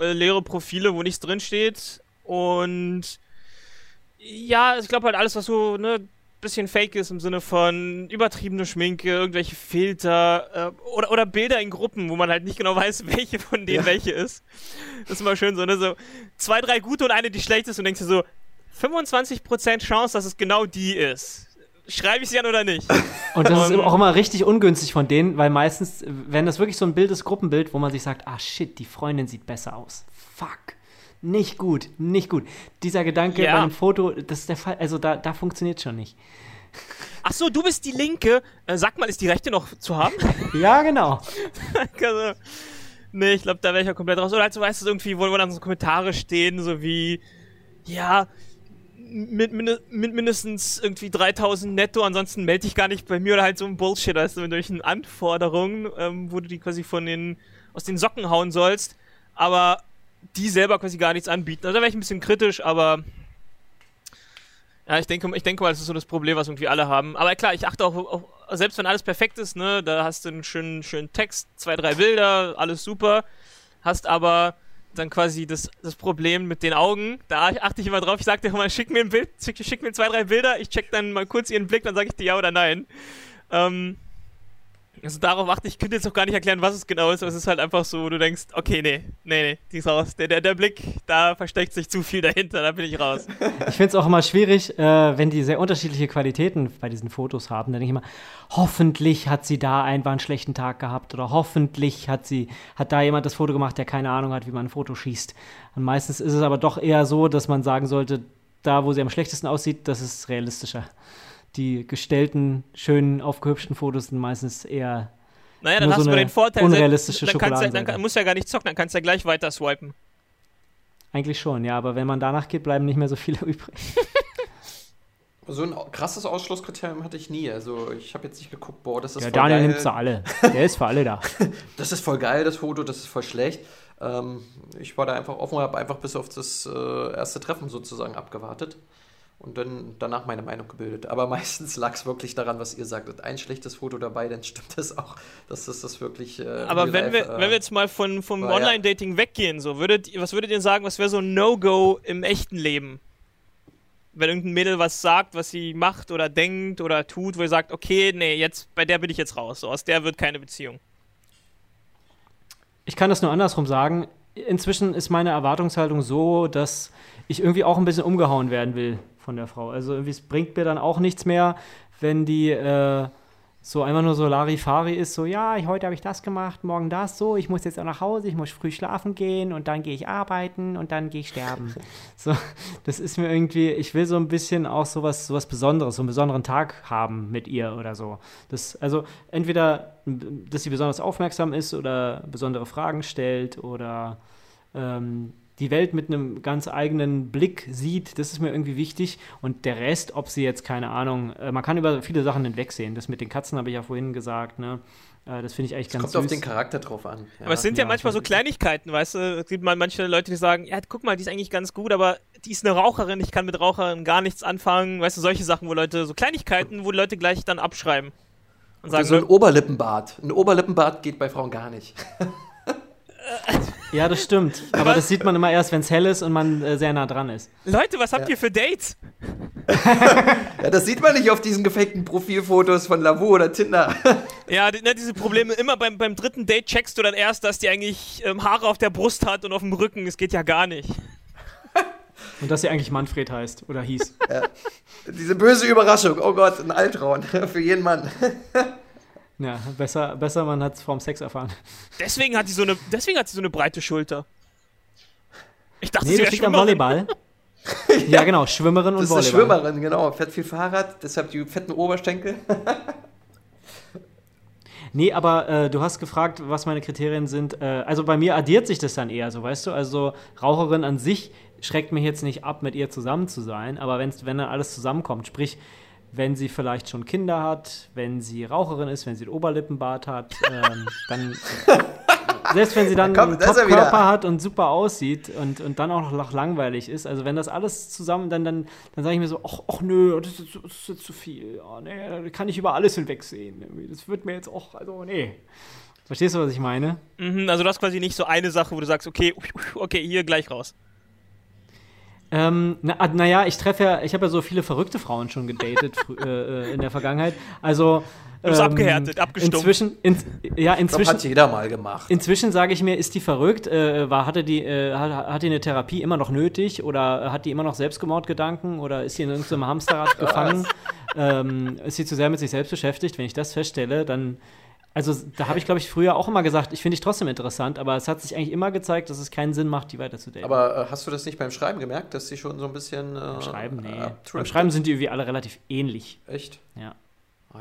äh, leere Profile, wo nichts drin steht. Und ja, ich glaube halt alles, was so ne bisschen fake ist im Sinne von übertriebene Schminke, irgendwelche Filter äh, oder, oder Bilder in Gruppen, wo man halt nicht genau weiß, welche von denen Ja. welche ist. Das ist immer schön so, ne? So zwei, drei gute und eine, die schlecht ist und denkst dir so, 25% Chance, dass es genau die ist. Schreibe ich sie an oder nicht? Und das ist auch immer richtig ungünstig von denen, weil meistens, wenn das wirklich so ein Bild ist, Gruppenbild, wo man sich sagt, ah shit, die Freundin sieht besser aus. Fuck. Nicht gut, nicht gut. Dieser Gedanke Ja. bei einem Foto, das ist der Fall, also da, da funktioniert schon nicht. Ach so, du bist die Linke. Äh, sag mal, ist die Rechte noch zu haben? Ja, genau. also, nee, ich glaube, da wäre ich ja komplett raus. Oder halt so, weißt du, irgendwie, wo, wo dann so Kommentare stehen, so wie, ja, mit, mit mindestens irgendwie 3000 netto, ansonsten melde dich gar nicht bei mir oder halt so ein Bullshit, weißt du, mit solchen Anforderungen, ähm, wo du die quasi von den, aus den Socken hauen sollst, aber die selber quasi gar nichts anbieten. Also da wäre ich ein bisschen kritisch, aber ja, ich denke, ich denke mal, das ist so das Problem, was irgendwie alle haben. Aber klar, ich achte auch, auch selbst wenn alles perfekt ist, ne, da hast du einen schönen, schönen Text, zwei, drei Bilder, alles super, hast aber dann quasi das, das Problem mit den Augen, da achte ich immer drauf, ich sag dir immer, schick mir ein Bild, schick, schick mir zwei, drei Bilder, ich check dann mal kurz ihren Blick, dann sage ich dir ja oder nein. Ähm, also darauf achte ich, könnte jetzt auch gar nicht erklären, was es genau ist, aber es ist halt einfach so, du denkst, okay, nee, nee, nee, die ist raus. Der, der, der Blick, da versteckt sich zu viel dahinter, da bin ich raus. Ich finde es auch immer schwierig, äh, wenn die sehr unterschiedliche Qualitäten bei diesen Fotos haben. Dann denke ich immer, hoffentlich hat sie da einfach einen schlechten Tag gehabt oder hoffentlich hat sie, hat da jemand das Foto gemacht, der keine Ahnung hat, wie man ein Foto schießt. Und meistens ist es aber doch eher so, dass man sagen sollte, da wo sie am schlechtesten aussieht, das ist realistischer. Die gestellten, schönen, aufgehübschten Fotos sind meistens eher Naja, dann Nur hast so du den Vorteil, unrealistische dann, kannst du, dann kann, musst du ja gar nicht zocken, dann kannst du ja gleich weiter swipen. eigentlich schon, ja, aber wenn man danach geht, bleiben nicht mehr so viele übrig. So ein krasses Ausschlusskriterium hatte ich nie. Also ich habe jetzt nicht geguckt, boah, das ist Ja, voll Daniel geil. nimmt sie alle. Der ist für alle da. Das ist voll geil, das Foto, das ist voll schlecht. Ähm, ich war da einfach offen und habe einfach bis auf das äh, erste Treffen sozusagen abgewartet und dann danach meine Meinung gebildet. Aber meistens lag es wirklich daran, was ihr sagtet. Ein schlechtes Foto dabei, dann stimmt das auch, dass das, das wirklich. Äh, Aber wenn life, wir, äh, wenn wir jetzt mal von, vom war ja- Online-Dating weggehen, so, würdet, was würdet ihr sagen, was wäre so ein No-Go im echten Leben? Wenn irgendein Mädel was sagt, was sie macht oder denkt oder tut, wo ihr sagt, okay, nee, jetzt, bei der bin ich jetzt raus, so, aus der wird keine Beziehung. Ich kann das nur andersrum sagen. Inzwischen ist meine Erwartungshaltung so, dass ich irgendwie auch ein bisschen umgehauen werden will von der Frau. Also irgendwie es bringt mir dann auch nichts mehr, wenn die äh, so einfach nur so Larifari ist, so ja, ich, heute habe ich das gemacht, morgen das, so, ich muss jetzt auch nach Hause, ich muss früh schlafen gehen und dann gehe ich arbeiten und dann gehe ich sterben. so, das ist mir irgendwie, ich will so ein bisschen auch sowas, sowas Besonderes, so einen besonderen Tag haben mit ihr oder so. Das, also entweder, dass sie besonders aufmerksam ist oder besondere Fragen stellt oder ähm, die Welt mit einem ganz eigenen Blick sieht, das ist mir irgendwie wichtig. Und der Rest, ob sie jetzt, keine Ahnung, äh, man kann über viele Sachen hinwegsehen. Das mit den Katzen habe ich ja vorhin gesagt, ne? Äh, das finde ich eigentlich Es ganz kommt süß. auf den Charakter drauf an. Ja. Aber es sind ja, ja, manchmal so Kleinigkeiten, weißt du? Es gibt mal manche Leute, die sagen, ja, guck mal, die ist eigentlich ganz gut, aber die ist eine Raucherin, ich kann mit Rauchern gar nichts anfangen. Weißt du, solche Sachen, wo Leute, so Kleinigkeiten, wo Leute gleich dann abschreiben. Und sagen, so ein Oberlippenbart. Ein Oberlippenbart geht bei Frauen gar nicht. Ja, das stimmt. Aber das sieht man immer erst, wenn es hell ist und man äh, sehr nah dran ist. Leute, was habt ihr für Dates? Ja, das sieht man nicht auf diesen gefakten Profilfotos von Lavu oder Tinder. Ja, die, ne, diese Probleme, immer beim, beim dritten Date checkst du dann erst, dass die eigentlich ähm, Haare auf der Brust hat und auf dem Rücken. Das geht ja gar nicht. Und dass sie eigentlich Manfred heißt oder hieß. Diese böse Überraschung. Oh Gott, ein Altraun für jeden Mann. Ja, besser, besser man hat es vorm Sex erfahren. Deswegen hat sie so eine, deswegen hat sie so eine breite Schulter. Ich dachte, Nee, sie das liegt am. Volleyball. ja. genau, Schwimmerin und Das ist eine Volleyball. Schwimmerin, genau. Fährt viel Fahrrad, deshalb die fetten Oberschenkel. Nee, aber äh, du hast gefragt, was meine Kriterien sind. Äh, also bei mir addiert sich das dann eher so, weißt du? Also Raucherin an sich schreckt mich jetzt nicht ab, mit ihr zusammen zu sein, aber wenn's, wenn dann alles zusammenkommt, sprich, wenn sie vielleicht schon Kinder hat, wenn sie Raucherin ist, wenn sie einen Oberlippenbart hat, ähm, dann. Selbst wenn sie dann Da kommt- einen er Top-Körper hat und super aussieht und, und dann auch noch langweilig ist, also wenn das alles zusammen, dann, dann, dann sage ich mir so, ach, ach nö, das ist, das ist jetzt zu viel. Oh, nee, da kann ich über alles hinwegsehen. Das wird mir jetzt auch, also nee. Verstehst du, was ich meine? Mhm, also du hast quasi nicht so eine Sache, wo du sagst, okay, okay, hier gleich raus. Ähm, na, naja, ich treffe ja, ich habe ja so viele verrückte Frauen schon gedatet äh, äh, in der Vergangenheit. Also. Du bist abgehärtet, abgestumpft. Inzwischen, in, ja, Das inzwischen, hat jeder mal gemacht. Inzwischen sage ich mir, ist die verrückt? Äh, war, hatte, die, äh, hat, hat die eine Therapie immer noch nötig? Oder hat die immer noch Selbstmordgedanken? Oder ist sie in irgendeinem Hamsterrad gefangen? Ähm, ist sie zu sehr mit sich selbst beschäftigt? Wenn ich das feststelle, dann. Also, da habe ich, glaube ich, früher auch immer gesagt, ich finde dich trotzdem interessant, aber es hat sich eigentlich immer gezeigt, dass es keinen Sinn macht, die weiter zu daten. Aber äh, hast du das nicht beim Schreiben gemerkt, dass sie schon so ein bisschen. Äh, Beim Schreiben, nee. abdriftet? Beim Schreiben sind die irgendwie alle relativ ähnlich. Echt? Ja.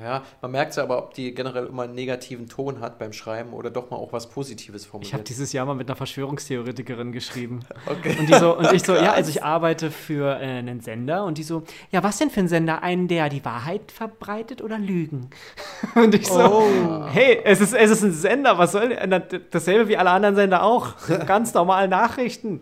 Ja, man merkt ja aber, ob die generell immer einen negativen Ton hat beim Schreiben oder doch mal auch was Positives Ich habe formuliert. dieses Jahr mal mit einer Verschwörungstheoretikerin geschrieben. Okay. Und, die so, und ich so, ja, also ich arbeite für äh, einen Sender und die so, ja, was denn für ein Sender? Einen, der die Wahrheit verbreitet oder Lügen? Und ich so, hey, es ist, es ist ein Sender, was soll denn? Dasselbe wie alle anderen Sender auch. Ganz normal Nachrichten.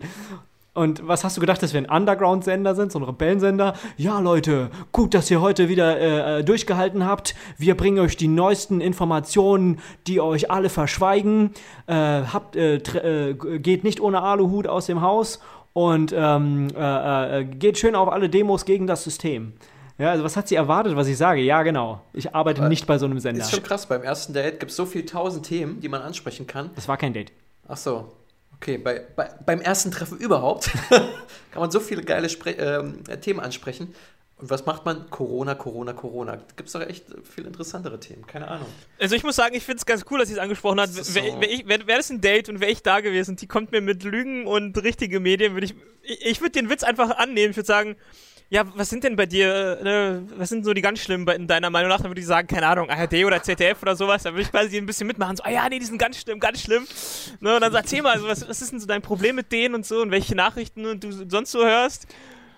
Und was hast du gedacht, dass wir ein Underground-Sender sind, so ein Rebellensender? Ja, Leute, gut, dass ihr heute wieder äh, äh, durchgehalten habt. Wir bringen euch die neuesten Informationen, die euch alle verschweigen. Äh, habt, äh, äh, geht nicht ohne Aluhut aus dem Haus und ähm, äh, geht schön auf alle Demos gegen das System. Ja, also was hat sie erwartet, was ich sage? Ja, genau. Ich arbeite nicht bei so einem Sender. Ist schon krass, beim ersten Date gibt es so viele tausend Themen, die man ansprechen kann. Das war kein Date. Ach so. Okay, bei, bei, beim ersten Treffen überhaupt kann man so viele geile Spre ähm, Themen ansprechen. Und was macht man? Corona, Corona, Corona. Gibt es doch echt viel interessantere Themen. Keine Ahnung. Also ich muss sagen, ich finde es ganz cool, dass sie es angesprochen hat. Wäre wär, wär das ein Date und wäre ich da gewesen, die kommt mir mit Lügen und richtige Medien, würde ich. Ich, ich würde den Witz einfach annehmen. Ich würde sagen, ja, was sind denn bei dir, ne, was sind so die ganz schlimmen in deiner Meinung nach? Dann würde ich sagen, keine Ahnung, ARD oder ZDF oder sowas. Dann würde ich quasi ein bisschen mitmachen. So, ah ja, nee, die sind ganz schlimm, ganz schlimm. Ne, und dann sag, mal, also, was, was ist denn so dein Problem mit denen und so und welche Nachrichten du sonst so hörst?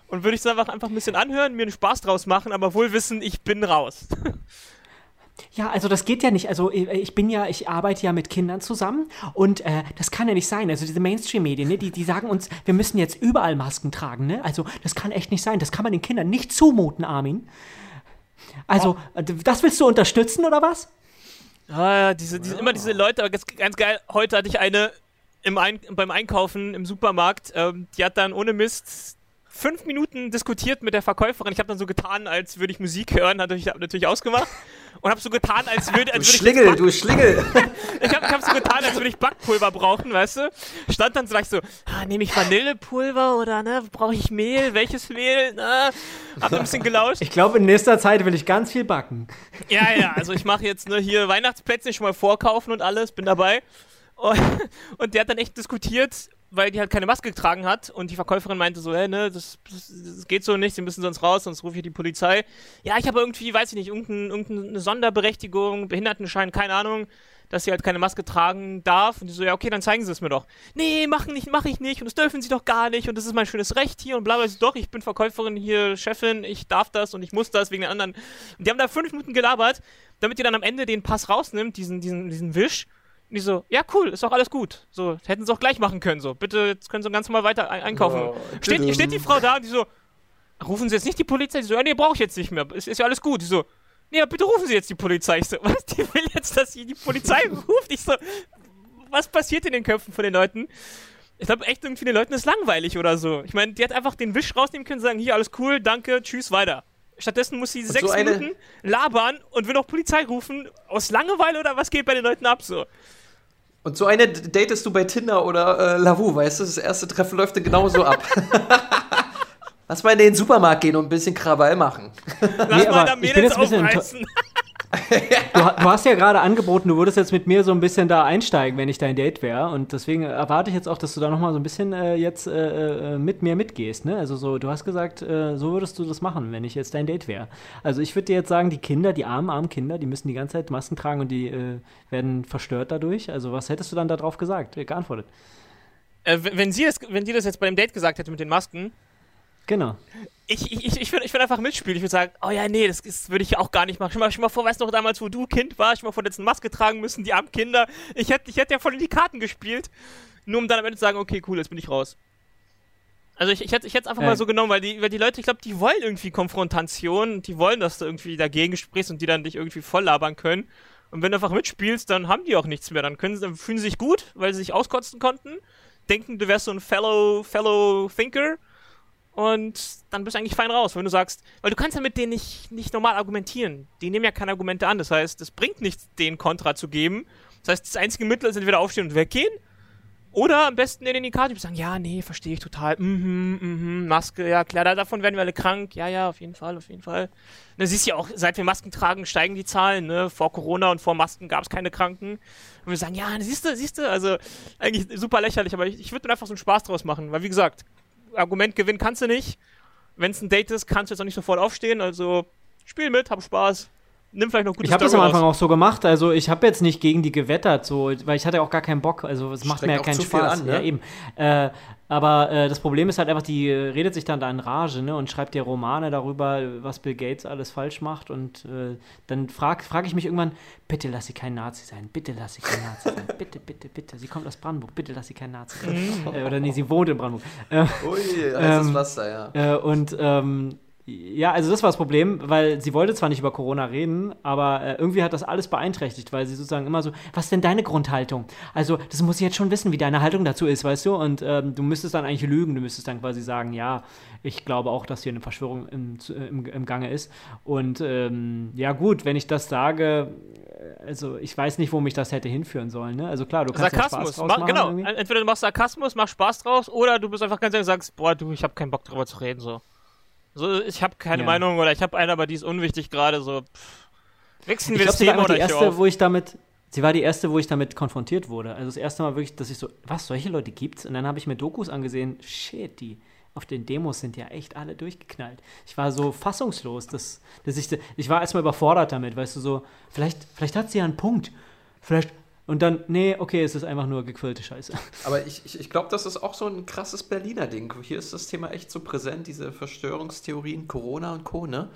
Und würde ich es einfach, einfach ein bisschen anhören, mir einen Spaß draus machen, aber wohl wissen, ich bin raus. Ja, also das geht ja nicht. Also ich ich bin ja, ich arbeite ja mit Kindern zusammen und äh, das kann ja nicht sein. Also diese Mainstream-Medien, ne, die, die sagen uns, wir müssen jetzt überall Masken tragen. Ne? Also das kann echt nicht sein. Das kann man den Kindern nicht zumuten, Armin. Also, äh, das willst du unterstützen oder was? Ah, ja, diese, diese, immer diese Leute, aber ganz, geil, heute hatte ich eine Ein beim Einkaufen im Supermarkt, ähm, die hat dann ohne Mist fünf Minuten diskutiert mit der Verkäuferin. Ich habe dann so getan, als würde ich Musik hören, ich hab natürlich ausgemacht und habe so getan, als würde, Du als würde ich Schlingel, du Schlingel. ich habe hab so getan, als würde ich Backpulver brauchen, weißt du? Stand dann gleich so, ah, nehme ich Vanillepulver oder ne, brauche ich Mehl? Welches Mehl? Na, hab ein bisschen gelauscht. Ich glaube, in nächster Zeit will ich ganz viel backen. Ja, ja, also ich mache jetzt ne, hier Weihnachtsplätzchen schon mal vorkaufen und alles, bin dabei. Und, und der hat dann echt diskutiert, weil die halt keine Maske getragen hat und die Verkäuferin meinte so, hey, ne, das, das, das geht so nicht, sie müssen sonst raus, sonst rufe ich die Polizei. Ja, ich habe irgendwie, weiß ich nicht, irgendein, irgendeine Sonderberechtigung, Behindertenschein, keine Ahnung, dass sie halt keine Maske tragen darf. Und die so, ja, okay, dann zeigen sie es mir doch. Nee, machen nicht, mache ich nicht und das dürfen sie doch gar nicht und das ist mein schönes Recht hier und bla bla. Ich Doch, ich bin Verkäuferin hier, Chefin, ich darf das und ich muss das wegen den anderen. Und die haben da fünf Minuten gelabert, damit ihr dann am Ende den Pass rausnimmt, diesen, diesen, diesen Wisch. Und die so, ja, cool, ist doch alles gut. So, hätten sie auch gleich machen können. So, bitte, jetzt können sie ganz normal weiter ein einkaufen. Ja, steht, steht die Frau da und die so, rufen Sie jetzt nicht die Polizei? Die so, ja, nee, brauche ich jetzt nicht mehr. Ist, ist ja alles gut. Die so, nee, ja, bitte rufen Sie jetzt die Polizei. Ich so, was? Die will jetzt, dass sie die Polizei ruft? Ich so, was passiert in den Köpfen von den Leuten? Ich glaube echt irgendwie den Leuten ist langweilig oder so. Ich meine, die hat einfach den Wisch rausnehmen können und sagen, hier, alles cool, danke, tschüss, weiter. Stattdessen muss sie Und sechs so Minuten labern und will noch Polizei rufen. Aus Langeweile oder was geht bei den Leuten ab so? Und so eine datest du bei Tinder oder äh, Lavu, weißt du? Das erste Treffen läuft dann genauso ab. Lass mal in den Supermarkt gehen und ein bisschen Krawall machen. Lass Nee, mal da Mädels jetzt ein bisschen ento- aufreißen. Du, du hast ja gerade angeboten, du würdest jetzt mit mir so ein bisschen da einsteigen, wenn ich dein Date wäre. Und deswegen erwarte ich jetzt auch, dass du da nochmal so ein bisschen äh, jetzt äh, äh, mit mir mitgehst. Ne? Also so, du hast gesagt, äh, so würdest du das machen, wenn ich jetzt dein Date wäre. Also ich würde dir jetzt sagen, die Kinder, die armen, armen Kinder, die müssen die ganze Zeit Masken tragen und die äh, werden verstört dadurch. Also was hättest du dann darauf gesagt, äh, geantwortet? Wenn, wenn, sie das, wenn die das jetzt bei dem Date gesagt hätte mit den Masken, Genau. ich, ich, ich, ich würde ich würd einfach mitspielen. Ich würde sagen, oh ja, nee, das, das würde ich auch gar nicht machen. Stell mal, stell mal vor, weißt du noch damals, wo du Kind warst, stell mal vor, eine Maske tragen müssen, die armen Kinder. Ich hätte ich hätt ja voll in die Karten gespielt, nur um dann am Ende zu sagen, okay, cool, jetzt bin ich raus. Also ich, ich hätte es einfach Äh. mal so genommen, weil die, weil die Leute, ich glaube, die wollen irgendwie Konfrontation, die wollen, dass du irgendwie dagegen sprichst und die dann dich irgendwie voll labern können. Und wenn du einfach mitspielst, dann haben die auch nichts mehr. Dann können dann fühlen sie sich gut, weil sie sich auskotzen konnten, denken, du wärst so ein Fellow, Fellow Thinker und dann bist du eigentlich fein raus, wenn du sagst, weil du kannst ja mit denen nicht, nicht normal argumentieren. Die nehmen ja keine Argumente an. Das heißt, es bringt nichts, denen Kontra zu geben. Das heißt, das einzige Mittel ist entweder aufstehen und weggehen oder am besten in die Karte sagen, ja, nee, verstehe ich total. Mhm, mhm, Maske, ja klar, da- davon werden wir alle krank. Ja, ja, auf jeden Fall, auf jeden Fall. Du siehst ja auch, seit wir Masken tragen, steigen die Zahlen. Ne? Vor Corona und vor Masken gab es keine Kranken. Und wir sagen, ja, siehst du, siehst du, also eigentlich super lächerlich, aber ich, ich würde einfach so einen Spaß draus machen, weil wie gesagt, Argument gewinnen kannst du nicht. Wenn es ein Date ist, kannst du jetzt auch nicht sofort aufstehen. Also spiel mit, hab Spaß. Nimm vielleicht noch gute Ich habe das am Anfang raus. auch so gemacht. Also ich habe jetzt nicht gegen die gewettert, so, weil ich hatte auch gar keinen Bock. Also es macht mir ja keinen Spaß. an, ne? Ja eben. Äh, aber äh, das Problem ist halt einfach, die äh, redet sich dann da in Rage, ne, und schreibt dir Romane darüber, was Bill Gates alles falsch macht. Und äh, dann frage frag ich mich irgendwann: Bitte lass sie kein Nazi sein. Bitte lass sie kein Nazi sein. Bitte, bitte, bitte. Sie kommt aus Brandenburg. Bitte lass sie kein Nazi sein. äh, oder nee, sie wohnt in Brandenburg. Äh, Ui, heißes Ähm, Pflaster, ja. äh, und ähm, ja, also das war das Problem, weil sie wollte zwar nicht über Corona reden, aber äh, irgendwie hat das alles beeinträchtigt, weil sie sozusagen immer so, was ist denn deine Grundhaltung? Also, das muss ich jetzt schon wissen, wie deine Haltung dazu ist, weißt du? Und ähm, du müsstest dann eigentlich lügen, du müsstest dann quasi sagen, ja, ich glaube auch, dass hier eine Verschwörung im, im, im Gange ist. Und ähm, ja, gut, wenn ich das sage, äh, also ich weiß nicht, wo mich das hätte hinführen sollen, ne? Also klar, du kannst ja Spaß Sarkasmus. draus Mach, machen genau. irgendwie. Entweder du machst Sarkasmus, machst Spaß draus, oder du bist einfach ganz ehrlich und sagst, boah, du, ich habe keinen Bock drüber zu reden, so. So, ich habe keine Ja. Meinung oder ich habe eine, aber die ist unwichtig gerade, so. Pff. Wechseln Ich wir glaube, das sie war Thema die oder ich höre erste, wo ich damit. Sie war die erste, wo ich damit konfrontiert wurde. Also das erste Mal wirklich, dass ich so, was, solche Leute gibt's? Und dann habe ich mir Dokus angesehen, shit, die auf den Demos sind ja echt alle durchgeknallt. Ich war so fassungslos, dass, dass ich, ich war erstmal überfordert damit, weißt du, so, vielleicht, vielleicht hat sie ja einen Punkt. Vielleicht, und dann, nee, okay, es ist einfach nur gequillte Scheiße. Aber ich, ich, ich glaube, das ist auch so ein krasses Berliner Ding. Hier ist das Thema echt so präsent, diese Verschwörungstheorien, Corona und Co. Ne?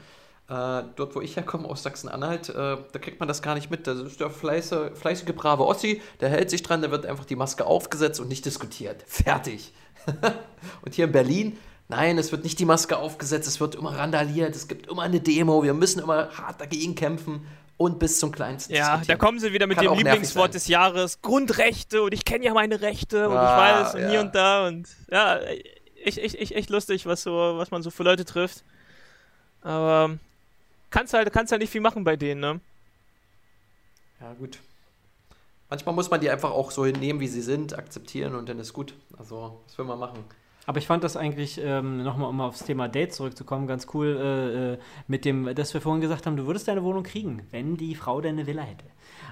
Äh, dort, wo ich herkomme, aus Sachsen-Anhalt, äh, da kriegt man das gar nicht mit. Da ist der fleißige, fleißige, brave Ossi, der hält sich dran, da wird einfach die Maske aufgesetzt und nicht diskutiert. Fertig. und hier in Berlin, nein, es wird nicht die Maske aufgesetzt, es wird immer randaliert, es gibt immer eine Demo, wir müssen immer hart dagegen kämpfen und bis zum kleinsten Ja, da kommen sie wieder mit Kann dem Lieblingswort des Jahres, Grundrechte und ich kenne ja meine Rechte und Ah, ich weiß und ja. hier und da und ja, echt, echt, echt, echt lustig, was so, was man so für Leute trifft. Aber kannst halt, kannst halt nicht viel machen bei denen, ne? Ja, gut. Manchmal muss man die einfach auch so hinnehmen, wie sie sind, akzeptieren und dann ist gut. Also, was will man machen? Aber ich fand das eigentlich, ähm, nochmal um aufs Thema Date zurückzukommen, ganz cool äh, äh, mit dem, dass wir vorhin gesagt haben, du würdest deine Wohnung kriegen, wenn die Frau deine Villa hätte.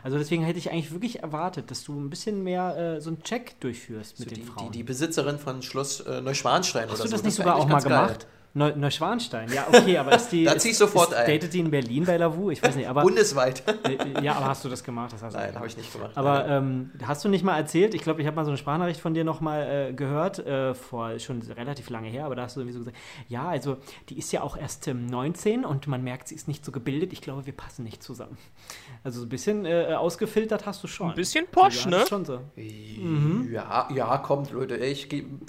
Also deswegen hätte ich eigentlich wirklich erwartet, dass du ein bisschen mehr äh, so einen Check durchführst mit So den die, Frauen. die, die Besitzerin von Schloss äh, Neuschwanstein Hast oder du so. das nicht wär sogar auch mal geil. gemacht? Neu Neuschwanstein, ja, okay, aber ist die. Da zieh ich sofort ist, ein. Datet die in Berlin bei Lavu? Ich weiß nicht, aber. Bundesweit. äh, ja, aber hast du das gemacht? Das Nein, habe ich nicht gemacht. Aber ähm, hast du nicht mal erzählt, ich glaube, ich habe mal so eine Sprachnachricht von dir nochmal äh, gehört, äh, vor schon relativ lange her, aber da hast du irgendwie so gesagt, ja, also die ist ja auch erst ähm, 19 und man merkt, sie ist nicht so gebildet, ich glaube, wir passen nicht zusammen. Also so ein bisschen äh, ausgefiltert hast du schon. Ein bisschen posch, Also, ne? das ist Schon so. Ja, ja, kommt, Leute. Ich,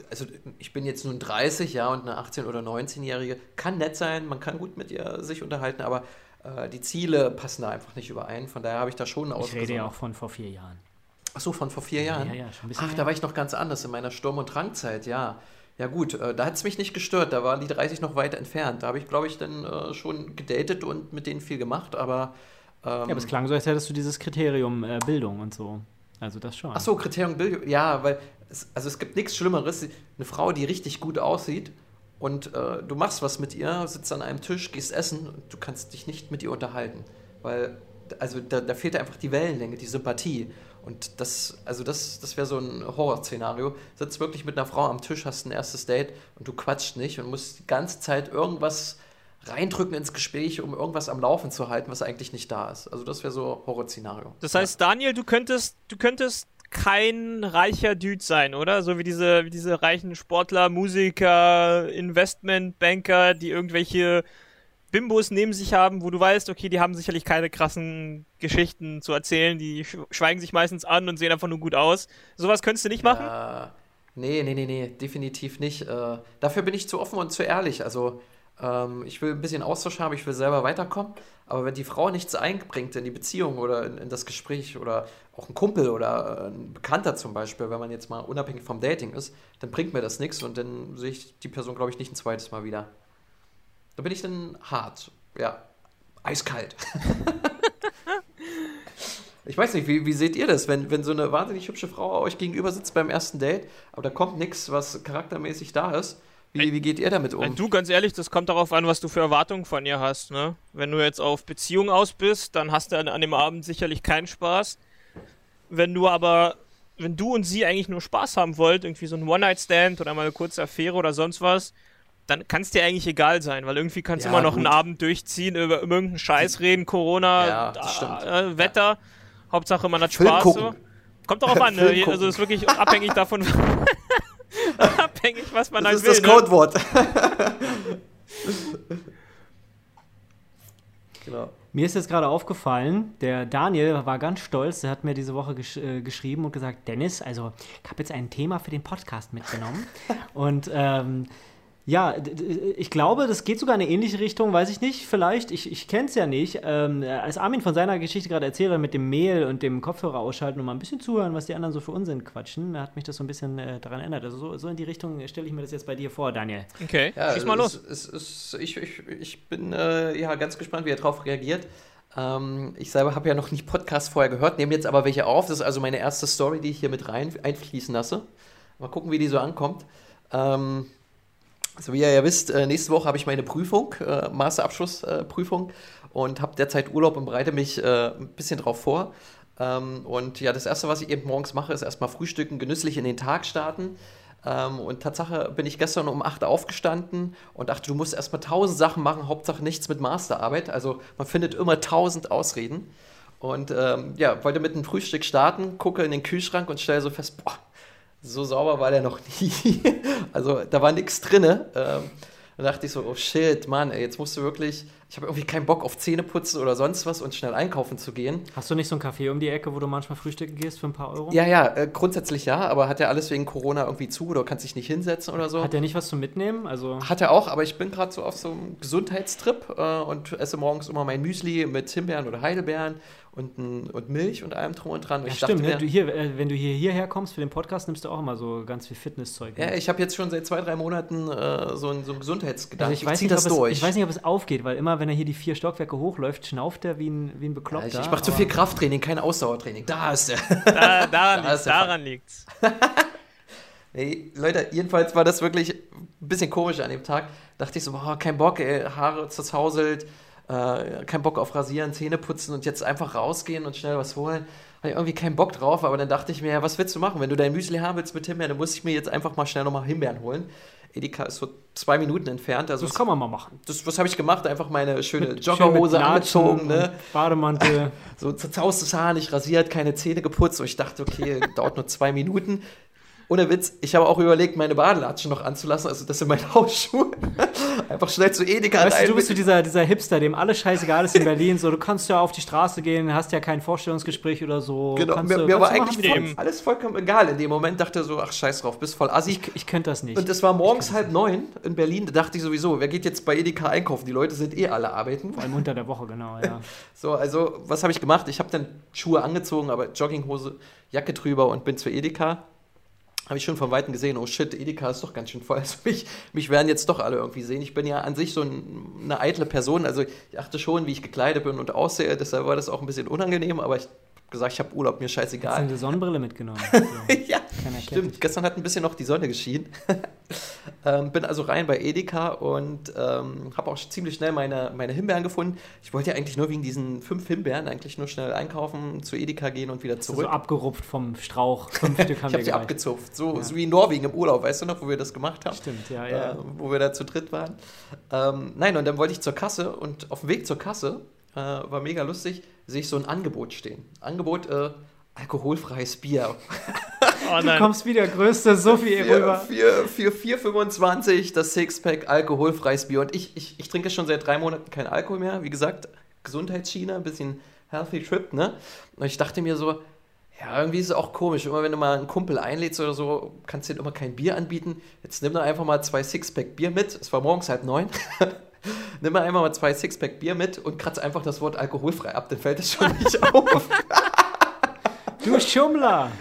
also, ich bin jetzt nun 30, ja, und eine 18- oder 19-Jährige kann nett sein, man kann gut mit ihr sich unterhalten, aber äh, die Ziele passen da einfach nicht überein. Von daher habe ich da schon Ich rede ja auch von vor vier Jahren. Achso, von vor vier Jahren? Ja, ja, schon ein bisschen Ach, da war ich noch ganz anders in meiner Sturm- und Drangzeit, ja. Ja gut, äh, da hat es mich nicht gestört, da waren die 30 noch weit entfernt. Da habe ich, glaube ich, dann äh, schon gedatet und mit denen viel gemacht, aber... Ähm, Ja, aber es klang so, als hättest du dieses Kriterium äh, Bildung und so. Also das schon. Ach so, Kriterium Bild. Ja, weil es, also es gibt nichts Schlimmeres. Eine Frau, die richtig gut aussieht und äh, du machst was mit ihr, sitzt an einem Tisch, gehst essen und du kannst dich nicht mit ihr unterhalten. Weil, also da, da fehlt einfach die Wellenlänge, die Sympathie. Und das, also das, das wäre so ein Horrorszenario. Sitzt wirklich mit einer Frau am Tisch, hast ein erstes Date und du quatscht nicht und musst die ganze Zeit irgendwas reindrücken ins Gespräch, um irgendwas am Laufen zu halten, was eigentlich nicht da ist. Also das wäre so Horrorszenario. Das heißt, Daniel, du könntest, du könntest kein reicher Dude sein, oder? So wie diese, wie diese reichen Sportler, Musiker, Investmentbanker, die irgendwelche Bimbos neben sich haben, wo du weißt, okay, die haben sicherlich keine krassen Geschichten zu erzählen, die sch schweigen sich meistens an und sehen einfach nur gut aus. Sowas könntest du nicht machen? Äh, nee, nee, nee, nee, definitiv nicht. Äh, dafür bin ich zu offen und zu ehrlich. Also ähm, ich will ein bisschen Austausch haben, ich will selber weiterkommen. Aber wenn die Frau nichts einbringt in die Beziehung oder in, in das Gespräch oder auch ein Kumpel oder äh, ein Bekannter zum Beispiel, wenn man jetzt mal unabhängig vom Dating ist, dann bringt mir das nichts und dann sehe ich die Person, glaube ich, nicht ein zweites Mal wieder. Da bin ich dann hart. Ja, eiskalt. Ich weiß nicht, wie, wie seht ihr das, wenn, wenn so eine wahnsinnig hübsche Frau euch gegenüber sitzt beim ersten Date, aber da kommt nichts, was charaktermäßig da ist? Wie, wie geht ihr damit um? Du, ganz ehrlich, das kommt darauf an, was du für Erwartungen von ihr hast, ne? Wenn du jetzt auf Beziehung aus bist, dann hast du an, an dem Abend sicherlich keinen Spaß. Wenn du aber, wenn du und sie eigentlich nur Spaß haben wollt, irgendwie so ein One-Night-Stand oder mal eine kurze Affäre oder sonst was, dann kann es dir eigentlich egal sein, weil irgendwie kannst du Ja, immer noch gut. einen Abend durchziehen, über, über irgendeinen Scheiß reden, Corona, Ja, äh, Wetter. Hauptsache man hat Film Spaß. So. Kommt darauf an, ne? Also ist wirklich abhängig davon, abhängig, was man das halt ist will. das ne? Codewort. genau. Mir ist jetzt gerade aufgefallen, der Daniel war ganz stolz, der hat mir diese Woche gesch äh, geschrieben und gesagt, Dennis, also ich habe jetzt ein Thema für den Podcast mitgenommen. und ähm, ja, ich glaube, das geht sogar in eine ähnliche Richtung, weiß ich nicht, vielleicht, ich, ich kenne es ja nicht. Ähm, als Armin von seiner Geschichte gerade erzählt hat mit dem Mail und dem Kopfhörer ausschalten und mal ein bisschen zuhören, was die anderen so für Unsinn quatschen, hat mich das so ein bisschen äh, daran erinnert. Also so, so in die Richtung stelle ich mir das jetzt bei dir vor, Daniel. Okay, Ja, schieß mal los. Es, es, es, ich, ich, ich bin äh, ja ganz gespannt, wie er darauf reagiert. Ähm, ich selber habe ja noch nicht Podcasts vorher gehört, nehme jetzt aber welche auf. Das ist also meine erste Story, die ich hier mit rein einfließen lasse. Mal gucken, wie die so ankommt. Ähm, also wie ihr ja wisst, äh, nächste Woche habe ich meine Prüfung, äh, Masterabschlussprüfung und habe derzeit Urlaub und bereite mich äh, ein bisschen drauf vor. Ähm, und ja, das Erste, was ich eben morgens mache, ist erstmal frühstücken, genüsslich in den Tag starten. Ähm, und Tatsache bin ich gestern um 8 aufgestanden und dachte, du musst erstmal tausend Sachen machen, Hauptsache nichts mit Masterarbeit. Also man findet immer tausend Ausreden. Und ähm, ja, wollte mit dem Frühstück starten, gucke in den Kühlschrank und stelle so fest, boah, so sauber war der noch nie. also da war nichts drinne. Ähm, dann dachte ich so, oh shit, Mann, ey, jetzt musst du wirklich, ich habe irgendwie keinen Bock auf Zähneputzen oder sonst was und schnell einkaufen zu gehen. Hast du nicht so ein Café um die Ecke, wo du manchmal frühstücken gehst für ein paar Euro? Ja, ja, äh, grundsätzlich ja, aber hat ja alles wegen Corona irgendwie zu oder kannst dich nicht hinsetzen oder so. Hat der nicht was zum Mitnehmen? Also Hat er auch, aber ich bin gerade so auf so einem Gesundheitstrip äh, und esse morgens immer mein Müsli mit Himbeeren oder Heidelbeeren und, und Milch und allem drum und dran. Und Ja, ich stimmt, dachte ne? du hier, äh, wenn du hier hierher kommst für den Podcast, nimmst du auch immer so ganz viel Fitnesszeug. ja, ich habe jetzt schon seit zwei, drei Monaten äh, so, einen, so einen Gesundheitsgedanken. also ich, weiß zieh nicht, das ob es, durch. ich weiß nicht, ob es aufgeht, weil immer, wenn er hier die vier Stockwerke hochläuft, schnauft er wie ein, wie ein ja, Bekloppter. ich ich mache zu viel Krafttraining, kein Ausdauertraining. Da ist er. Da, daran, Da Fall. daran liegt's. Nee, Leute, jedenfalls war das wirklich ein bisschen komisch an dem Tag. Dachte ich so, boah, kein Bock, ey, Haare zerzauselt, äh, kein Bock auf Rasieren, Zähne putzen und jetzt einfach rausgehen und schnell was holen. Hatte ich irgendwie keinen Bock drauf, aber dann dachte ich mir, ja, was willst du machen? Wenn du dein Müsli haben willst mit Himbeeren, dann muss ich mir jetzt einfach mal schnell nochmal Himbeeren holen. Edeka ist so zwei Minuten entfernt. Also Das kann man mal machen. das, was habe ich gemacht? Einfach meine schöne Schön Joggerhose Latschen angezogen, ne? Bademantel. So zerzaustes Haar, nicht rasiert, keine Zähne geputzt. Und ich dachte, okay, dauert nur zwei Minuten. Ohne Witz, ich habe auch überlegt, meine Badelatschen noch anzulassen, also das sind meine Hausschuhe. Einfach schnell zu Edeka Weißt du, rein du bist so dieser, dieser Hipster, dem alles scheißegal ist in Berlin. So, du kannst ja auf die Straße gehen, hast ja kein Vorstellungsgespräch oder so. Genau, kannst mir, du, mir war du eigentlich voll, alles vollkommen egal. In dem Moment dachte er so, ach scheiß drauf, bist voll assi. Ich, ich könnte das nicht. Und es war morgens halb neun in Berlin, da dachte ich sowieso, wer geht jetzt bei Edeka einkaufen? Die Leute sind eh alle arbeiten. Vor allem unter der Woche, genau, ja. So, also, was habe ich gemacht? Ich habe dann Schuhe angezogen, aber Jogginghose, Jacke drüber und bin zu Edeka. Habe ich schon von Weitem gesehen, oh shit, Edeka ist doch ganz schön voll. Also mich, mich werden jetzt doch alle irgendwie sehen. Ich bin ja an sich so ein, eine eitle Person. Also ich achte schon, wie ich gekleidet bin und aussehe. Deshalb war das auch ein bisschen unangenehm, aber ich gesagt, ich habe Urlaub, mir Hast scheißegal. du eine Sonnenbrille mitgenommen? So. ja, stimmt. Gestern hat ein bisschen noch die Sonne geschienen. ähm, bin also rein bei Edeka und ähm, habe auch ziemlich schnell meine, meine Himbeeren gefunden. Ich wollte ja eigentlich nur wegen diesen fünf Himbeeren eigentlich nur schnell einkaufen, zu Edeka gehen und wieder So zurück. abgerupft vom Strauch. Fünf Stück haben ich habe sie abgezupft, so, Ja. so wie in Norwegen im Urlaub, weißt du noch, wo wir das gemacht haben? Stimmt, ja, ja. Äh, wo wir da zu dritt waren. Ähm, nein, und dann wollte ich zur Kasse und auf dem Weg zur Kasse, äh, war mega lustig, sehe ich so ein Angebot stehen. Angebot, äh, alkoholfreies Bier. Oh Du kommst wieder größte Sophie Für, rüber. für, für 4,25 das Sixpack alkoholfreies Bier. Und ich, ich, ich trinke schon seit drei Monaten keinen Alkohol mehr. Wie gesagt, Gesundheitsschiene, ein bisschen healthy trip, ne? Und ich dachte mir so, ja, irgendwie ist es auch komisch. Immer wenn du mal einen Kumpel einlädst oder so, kannst du dir immer kein Bier anbieten. Jetzt nimm doch einfach mal zwei Sixpack Bier mit. Es war morgens halb neun. nimm mal einfach mal zwei Sixpack Bier mit und kratz einfach das Wort alkoholfrei ab. Dann fällt es schon nicht auf. Du Schummler!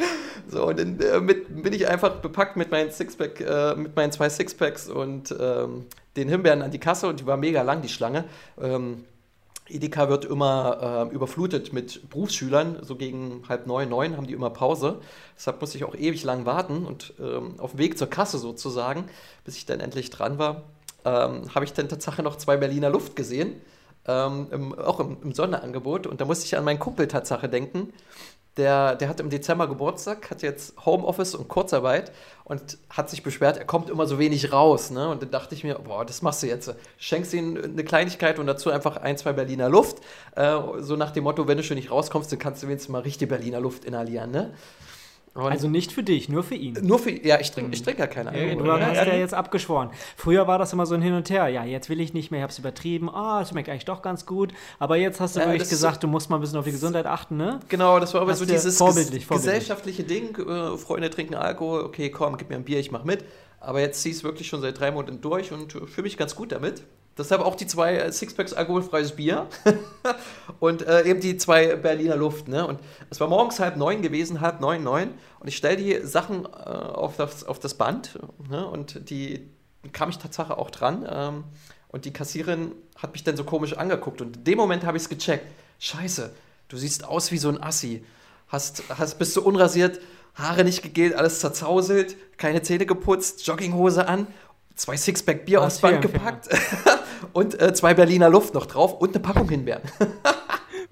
So, und dann äh, mit, bin ich einfach bepackt mit meinen Sixpack, äh, mit meinen zwei Sixpacks und ähm, den Himbeeren an die Kasse und die war mega lang, die Schlange. Ähm, Edeka wird immer äh, überflutet mit Berufsschülern, so gegen halb neun, neun haben die immer Pause. Deshalb musste ich auch ewig lang warten und ähm, auf dem Weg zur Kasse sozusagen, bis ich dann endlich dran war, ähm, habe ich dann tatsächlich noch zwei Berliner Luft gesehen, ähm, im, auch im, im Sonderangebot. Und da musste ich an meinen Kumpel Tatsache denken, der, der hat im Dezember Geburtstag, hat jetzt Homeoffice und Kurzarbeit und hat sich beschwert, er kommt immer so wenig raus. Ne? Und dann dachte ich mir, boah, das machst du jetzt. Schenkst ihm eine Kleinigkeit und dazu einfach ein, zwei Berliner Luft. Äh, so nach dem Motto, wenn du schon nicht rauskommst, dann kannst du wenigstens mal richtig Berliner Luft inhalieren. Ne? Und Also nicht für dich, nur für ihn. nur für, ja, ich trinke ich trink ja keine Ja, Alkohol. du hast Ja, ja jetzt abgeschworen. Früher war das immer so ein Hin und Her. Ja, jetzt will ich nicht mehr, ich hab's übertrieben. Ah, es schmeckt eigentlich doch ganz gut. Aber jetzt hast du Ja, wirklich gesagt, du musst mal ein bisschen auf die Gesundheit achten, ne? Genau, das war aber Hast so dieses vorbildlich, vorbildlich. gesellschaftliche Ding. Äh, Freunde trinken Alkohol, okay, komm, gib mir ein Bier, ich mach mit. Aber jetzt zieh ich es wirklich schon seit drei Monaten durch und äh, fühle mich ganz gut damit. Deshalb auch die zwei äh, Sixpacks alkoholfreies Bier und äh, eben die zwei Berliner Luft. Ne? Und es war morgens halb neun gewesen, halb neun, neun. Und ich stelle die Sachen äh, auf, das, auf das Band ne? und die kam ich tatsächlich auch dran. Ähm, und die Kassiererin hat mich dann so komisch angeguckt. Und in dem Moment habe ich es gecheckt. Scheiße, du siehst aus wie so ein Assi. Hast, hast, bist du unrasiert, Haare nicht gegelt, alles zerzauselt, keine Zähne geputzt, Jogginghose an, zwei Sixpack Bier aufs Band gepackt und äh, zwei Berliner Luft noch drauf und eine Packung Himbeeren.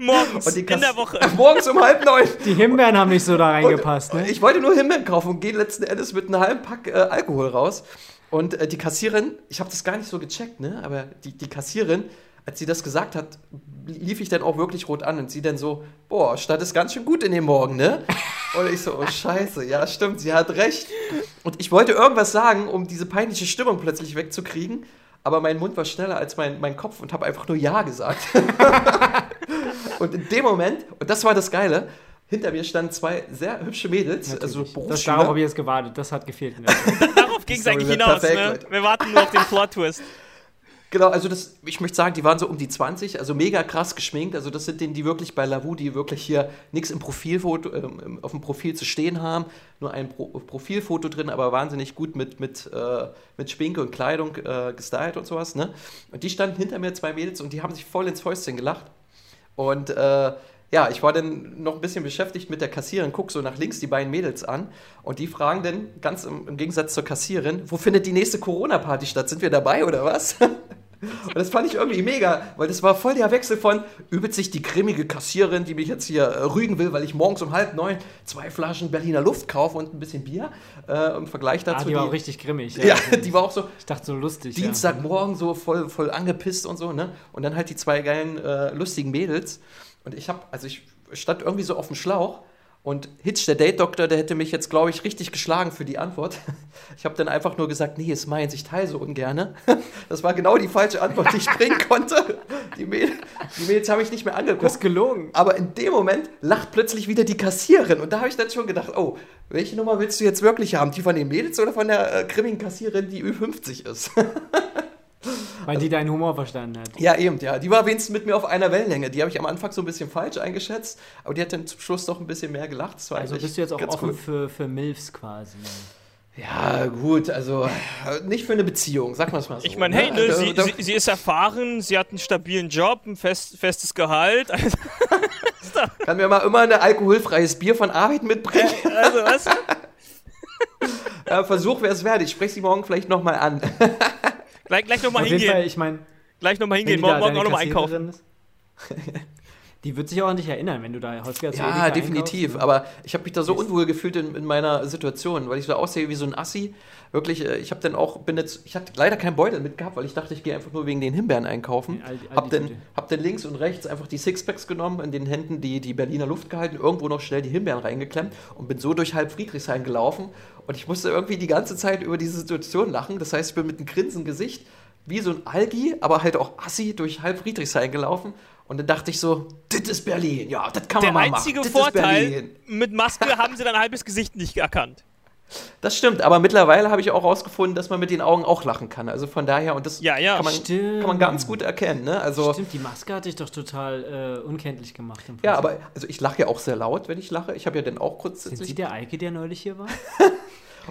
Morgens, in der Woche. Morgens um halb neun. Die Himbeeren haben nicht so da reingepasst, Und ne? Ich wollte nur Himbeeren kaufen und gehe letzten Endes mit einem halben Pack äh, Alkohol raus. Und äh, die Kassierin, ich habe das gar nicht so gecheckt, ne? aber die, die Kassierin, als sie das gesagt hat, lief ich dann auch wirklich rot an und sie dann so, boah, Stadt ist ganz schön gut in dem Morgen, ne? Und ich so, oh scheiße, ja stimmt, sie hat recht. Und ich wollte irgendwas sagen, um diese peinliche Stimmung plötzlich wegzukriegen, aber mein Mund war schneller als mein, mein Kopf und habe einfach nur Ja gesagt. und in dem Moment, und das war das Geile, hinter mir standen zwei sehr hübsche Mädels, also Natürlich. das, Berufsschüler. darauf habe ich jetzt gewartet, das hat gefehlt. Darauf ging es eigentlich hinaus. perfekt, Ne? Wir warten nur auf den Plot-Twist. Genau, also das, ich möchte sagen, die waren so um die 20, also mega krass geschminkt. Also das sind denen, die wirklich bei Lavu, die wirklich hier nichts im Profilfoto, ähm, auf dem Profil zu stehen haben, nur ein Pro Profilfoto drin, aber wahnsinnig gut mit, mit, äh, mit Schminke und Kleidung äh, gestylt und sowas. Ne? Und die standen hinter mir, zwei Mädels, und die haben sich voll ins Fäustchen gelacht. Und äh, ja, ich war dann noch ein bisschen beschäftigt mit der Kassiererin, guck so nach links die beiden Mädels an und die fragen dann, ganz im, im Gegensatz zur Kassiererin, wo findet die nächste Corona-Party statt? Sind wir dabei oder was? Und das fand ich irgendwie mega, weil das war voll der Wechsel von übelt sich die grimmige Kassiererin, die mich jetzt hier äh, rügen will, weil ich morgens um halb neun zwei Flaschen Berliner Luft kaufe und ein bisschen Bier äh, im Vergleich Ah, dazu. die war auch richtig grimmig. ja, die war auch so, Ich dachte so lustig. Dienstagmorgen so voll, voll angepisst und so, ne? Und dann halt die zwei geilen, äh, lustigen Mädels. Und ich hab, also ich stand irgendwie so auf dem Schlauch Und Hitch, der Date-Doktor, der hätte mich jetzt, glaube ich, richtig geschlagen für die Antwort. Ich habe dann einfach nur gesagt, nee, ist meins, ich teile so ungerne. Das war genau die falsche Antwort, die ich bringen konnte. Die, Mail, die Mails habe ich nicht mehr angeguckt. Das ist gelogen. Aber in dem Moment lacht plötzlich wieder die Kassiererin. Und da habe ich dann schon gedacht, oh, welche Nummer willst du jetzt wirklich haben? Die von den Mädels oder von der äh, grimmigen Kassiererin, die Ü50 ist? Weil die deinen Humor verstanden hat. Ja, eben, ja. Die war wenigstens mit mir auf einer Wellenlänge. Die habe ich am Anfang so ein bisschen falsch eingeschätzt, aber die hat dann zum Schluss doch ein bisschen mehr gelacht. Also bist du jetzt auch offen cool. für, für MILFs quasi. Ja, gut, also äh, nicht für eine Beziehung, sag mal es mal so. Ich meine, hey, ne, Also, sie, sie, sie ist erfahren, sie hat einen stabilen Job, ein fest, festes Gehalt. Also, kann mir mal immer ein alkoholfreies Bier von Arbeit mitbringen. also was? Versuch wäre es wert. Ich spreche sie morgen vielleicht nochmal an. Gleich, gleich nochmal jeden Fall, hingehen. ich meine, Gleich nochmal hingehen, morgen, da morgen auch nochmal einkaufen. Die wird sich auch an dich erinnern, wenn du da häufiger zu Ja, Edeka definitiv. einkaufst. Aber ich habe mich da so unwohl gefühlt in, in meiner Situation, weil ich so aussehe wie so ein Assi. Wirklich, äh, ich habe dann auch, bin jetzt, ich hatte leider keinen Beutel mitgehabt, weil ich dachte, ich gehe einfach nur wegen den Himbeeren einkaufen. Die Aldi- Hab dann, hab dann links und rechts einfach die Sixpacks genommen, in den Händen die, die Berliner Luft gehalten, irgendwo noch schnell die Himbeeren reingeklemmt und bin so durch halb Friedrichshain gelaufen. Und ich musste irgendwie die ganze Zeit über diese Situation lachen. Das heißt, ich bin mit einem grinsenden Gesicht wie so ein Algi, aber halt auch Assi durch halb Friedrichshain gelaufen. Und dann dachte ich so, das ist Berlin. Ja, das kann Der man mal einzige machen. Das ist Vorteil, mit Maske haben sie dein halbes Gesicht nicht erkannt. Das stimmt, aber mittlerweile habe ich auch rausgefunden, dass man mit den Augen auch lachen kann. Also von daher, und das Ja, ja. kann, man, kann man ganz gut erkennen. Ne? Also, Stimmt, die Maske hatte ich doch total äh, unkenntlich gemacht. Im ja, aber also ich lache ja auch sehr laut, wenn ich lache. Ich habe ja dann auch Sind Sie der Eike, der neulich hier war?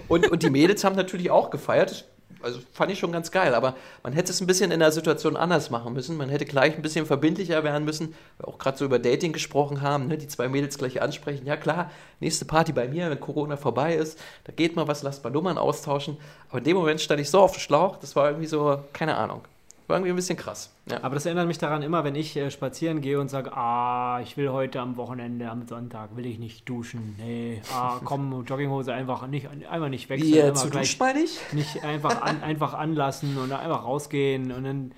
Und, und die Mädels haben natürlich auch gefeiert. Also fand ich schon ganz geil, aber man hätte es ein bisschen in der Situation anders machen müssen. Man hätte gleich ein bisschen verbindlicher werden müssen, weil wir auch gerade so über Dating gesprochen haben, ne? die zwei Mädels gleich ansprechen. Ja klar, nächste Party bei mir, wenn Corona vorbei ist, da geht mal was, lasst mal Nummern austauschen. Aber in dem Moment stand ich so auf dem Schlauch, das war irgendwie so, keine Ahnung, war irgendwie ein bisschen krass. Ja. Aber das erinnert mich daran immer, wenn ich äh, spazieren gehe und sage, ah, ich will heute am Wochenende, am Sonntag, will ich nicht duschen. Nee, ah, komm, Jogginghose einfach nicht, einfach nicht wechseln. Wie immer jetzt, du gleich duschst mal nicht? einfach, an, einfach anlassen und dann einfach rausgehen und dann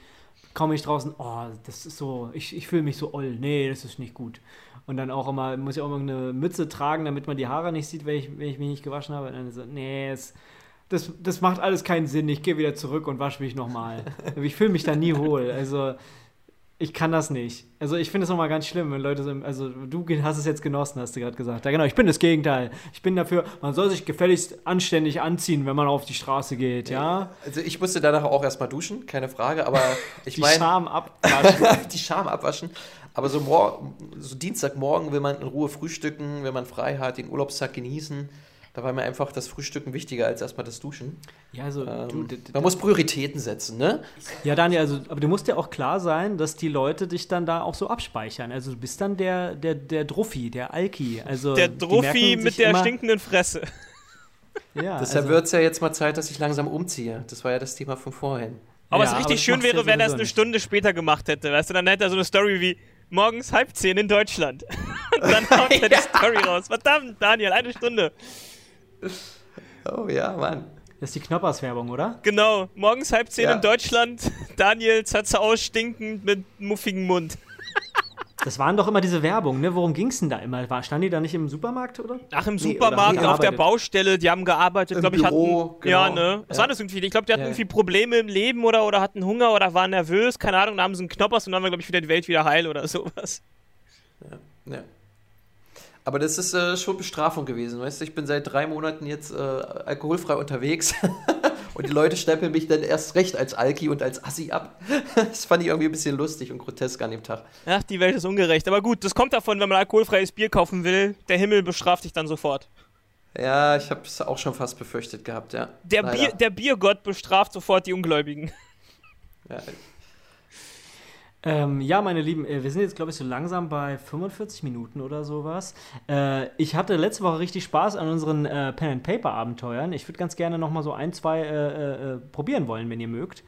komme ich draußen, oh, das ist so, ich, ich fühle mich so oll. Nee, das ist nicht gut. Und dann auch immer, muss ich auch immer eine Mütze tragen, damit man die Haare nicht sieht, wenn ich, wenn ich mich nicht gewaschen habe. Und dann so, nee, es, das, das macht alles keinen Sinn. Ich gehe wieder zurück und wasche mich nochmal. ich fühle mich da nie wohl. Also, ich kann das nicht. Also, ich finde es nochmal ganz schlimm, wenn Leute so, also, du hast es jetzt genossen, hast du gerade gesagt. Ja, genau, ich bin das Gegenteil. Ich bin dafür, man soll sich gefälligst anständig anziehen, wenn man auf die Straße geht, ja? Also ich musste danach auch erstmal duschen, keine Frage, aber ich Die meine. Scham abwaschen. die Scham abwaschen. Aber so, so Dienstagmorgen will man in Ruhe frühstücken, wenn man frei hat, den Urlaubstag genießen. Da war mir einfach das Frühstücken wichtiger als erstmal das Duschen. ja, also, du, Ähm, d- d- man muss Prioritäten setzen, ne? ja, Daniel, also, aber du musst ja auch klar sein, dass die Leute dich dann da auch so abspeichern. Also, du bist dann der, der, der Druffi, der Alki. Also, Der Druffi mit der immer- stinkenden Fresse. Ja, Deshalb also, wird es ja jetzt mal Zeit, dass ich langsam umziehe. Das war ja das Thema von vorhin. Aber Ja, es aber richtig das schön du wäre, ja wenn er es eine nicht. Stunde später gemacht hätte. Weißt du, dann hätte er so eine Story wie morgens halb zehn in Deutschland. Und dann haut er die Story raus. Verdammt, Daniel, eine Stunde. Oh ja, Mann. Das ist die Knoppers-Werbung, oder? Genau, morgens halb zehn Ja. in Deutschland. Daniel Zatze ausstinkend mit muffigem Mund. Das waren doch immer diese Werbung, ne? Worum ging es denn da immer? War, stand die da nicht im Supermarkt, oder? Ach, im Supermarkt, auf der? Baustelle, die haben gearbeitet, glaube ich, Büro, hatten. Ja, genau. ne? Was Ja. war das irgendwie? Ich glaube, die hatten Ja. irgendwie Probleme im Leben oder, oder hatten Hunger oder waren nervös, keine Ahnung, da haben sie einen Knoppers und dann war, glaube ich, wieder die Welt wieder heil oder sowas. Ja. Aber das ist äh, schon Bestrafung gewesen, weißt du? Ich bin seit drei Monaten jetzt äh, alkoholfrei unterwegs und die Leute stempeln mich dann erst recht als Alki und als Assi ab. Das fand ich irgendwie ein bisschen lustig und grotesk an dem Tag. Ach, die Welt ist ungerecht. Aber gut, das kommt davon, wenn man alkoholfreies Bier kaufen will. Der Himmel bestraft dich dann sofort. Ja, ich habe es auch schon fast befürchtet gehabt, ja. Der. Bier, der Biergott bestraft sofort die Ungläubigen. Ja, Ähm, ja, meine Lieben, äh, wir sind jetzt, glaube ich, so langsam bei 45 Minuten oder sowas. Äh, ich hatte letzte Woche richtig Spaß an unseren äh, Pen-and-Paper-Abenteuern. Ich würde ganz gerne noch mal so ein, zwei äh, äh, probieren wollen, wenn ihr mögt.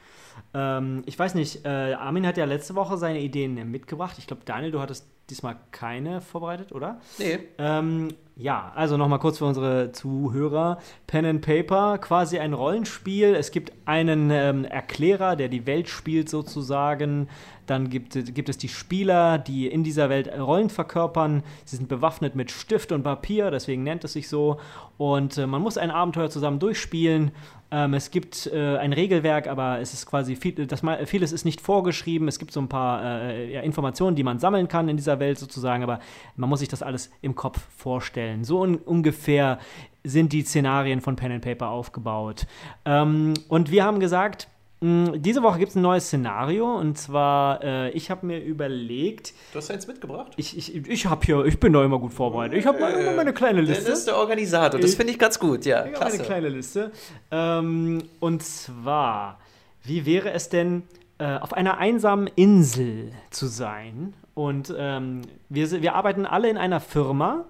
Ähm, ich weiß nicht, äh, Armin hat ja letzte Woche seine Ideen mitgebracht. Ich glaube, Daniel, du hattest diesmal keine vorbereitet, oder? nee. Ähm, Ja, also nochmal kurz für unsere Zuhörer. Pen and Paper, quasi ein Rollenspiel. Es gibt einen ähm, Erklärer, der die Welt spielt sozusagen. Dann gibt, gibt es die Spieler, die in dieser Welt Rollen verkörpern. Sie sind bewaffnet mit Stift und Papier, deswegen nennt es sich so. Und äh, man muss ein Abenteuer zusammen durchspielen. Ähm, es gibt äh, ein Regelwerk, aber es ist quasi viel, das, vieles ist nicht vorgeschrieben. Es gibt so ein paar äh, ja, Informationen, die man sammeln kann in dieser Welt sozusagen, aber man muss sich das alles im Kopf vorstellen. So un ungefähr sind die Szenarien von Pen and Paper aufgebaut. Ähm, und wir haben gesagt, diese Woche gibt es ein neues Szenario und zwar, äh, ich habe mir überlegt. Du hast eins mitgebracht? Ich, ich, ich habe hier, ich bin da immer gut vorbereitet. Ich habe meine, meine kleine Liste. Das ist der Organisator, das finde ich ganz gut, ja. Ich habe eine kleine Liste. Ähm, und zwar, wie wäre es denn, äh, auf einer einsamen Insel zu sein? Und ähm, wir, wir arbeiten alle in einer Firma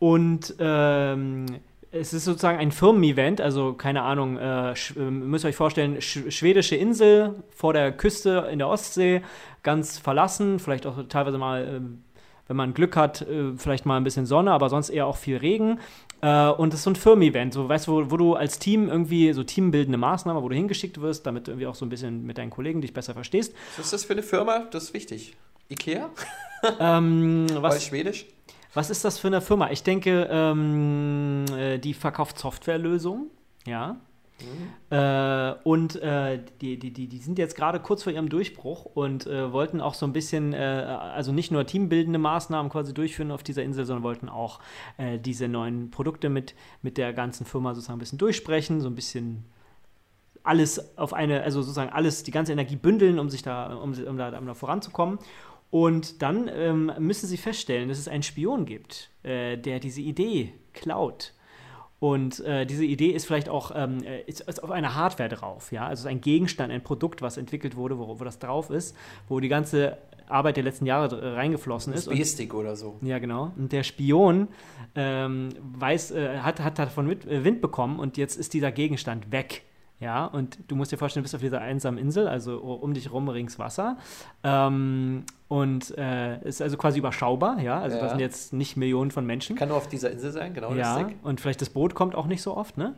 und ähm, es ist sozusagen ein Firmen-Event, also keine Ahnung, äh, müsst ihr euch vorstellen, sch schwedische Insel vor der Küste in der Ostsee, ganz verlassen, vielleicht auch teilweise mal, äh, wenn man Glück hat, äh, vielleicht mal ein bisschen Sonne, aber sonst eher auch viel Regen. Äh, und es ist so ein Firmen-Event, so, weißt du, wo, wo, du als Team irgendwie so teambildende Maßnahmen, wo du hingeschickt wirst, damit du irgendwie auch so ein bisschen mit deinen Kollegen dich besser verstehst. Was ist das für eine Firma? Das ist wichtig. Ikea? ähm, was, War Schwedisch? Was ist das für eine Firma? Ich denke, ähm, äh, die verkauft Softwarelösungen, ja. Mhm. Äh, und äh, die, die, die, die sind jetzt gerade kurz vor ihrem Durchbruch und äh, wollten auch so ein bisschen, äh, also nicht nur teambildende Maßnahmen quasi durchführen auf dieser Insel, sondern wollten auch äh, diese neuen Produkte mit, mit der ganzen Firma sozusagen ein bisschen durchsprechen, so ein bisschen alles auf eine, also sozusagen alles, die ganze Energie bündeln, um sich da, um, um da, um da voranzukommen. Und dann ähm, müssen sie feststellen, dass es einen Spion gibt, äh, der diese Idee klaut. Und äh, diese Idee ist vielleicht auch ähm, äh, ist, ist auf einer Hardware drauf, ja, also ein Gegenstand, ein Produkt, was entwickelt wurde, wo, wo das drauf ist, wo die ganze Arbeit der letzten Jahre reingeflossen ist. USB-Stick oder so. Ja, genau. Und der Spion ähm, weiß, äh, hat, hat davon mit, äh, Wind bekommen und jetzt ist dieser Gegenstand weg. Ja, und du musst dir vorstellen, du bist auf dieser einsamen Insel, also um dich rum rings Wasser. Ähm, und äh, ist also quasi überschaubar, ja. Also ja. da sind jetzt nicht Millionen von Menschen. Kann nur auf dieser Insel sein, genau. Ja, und vielleicht das Boot kommt auch nicht so oft, ne?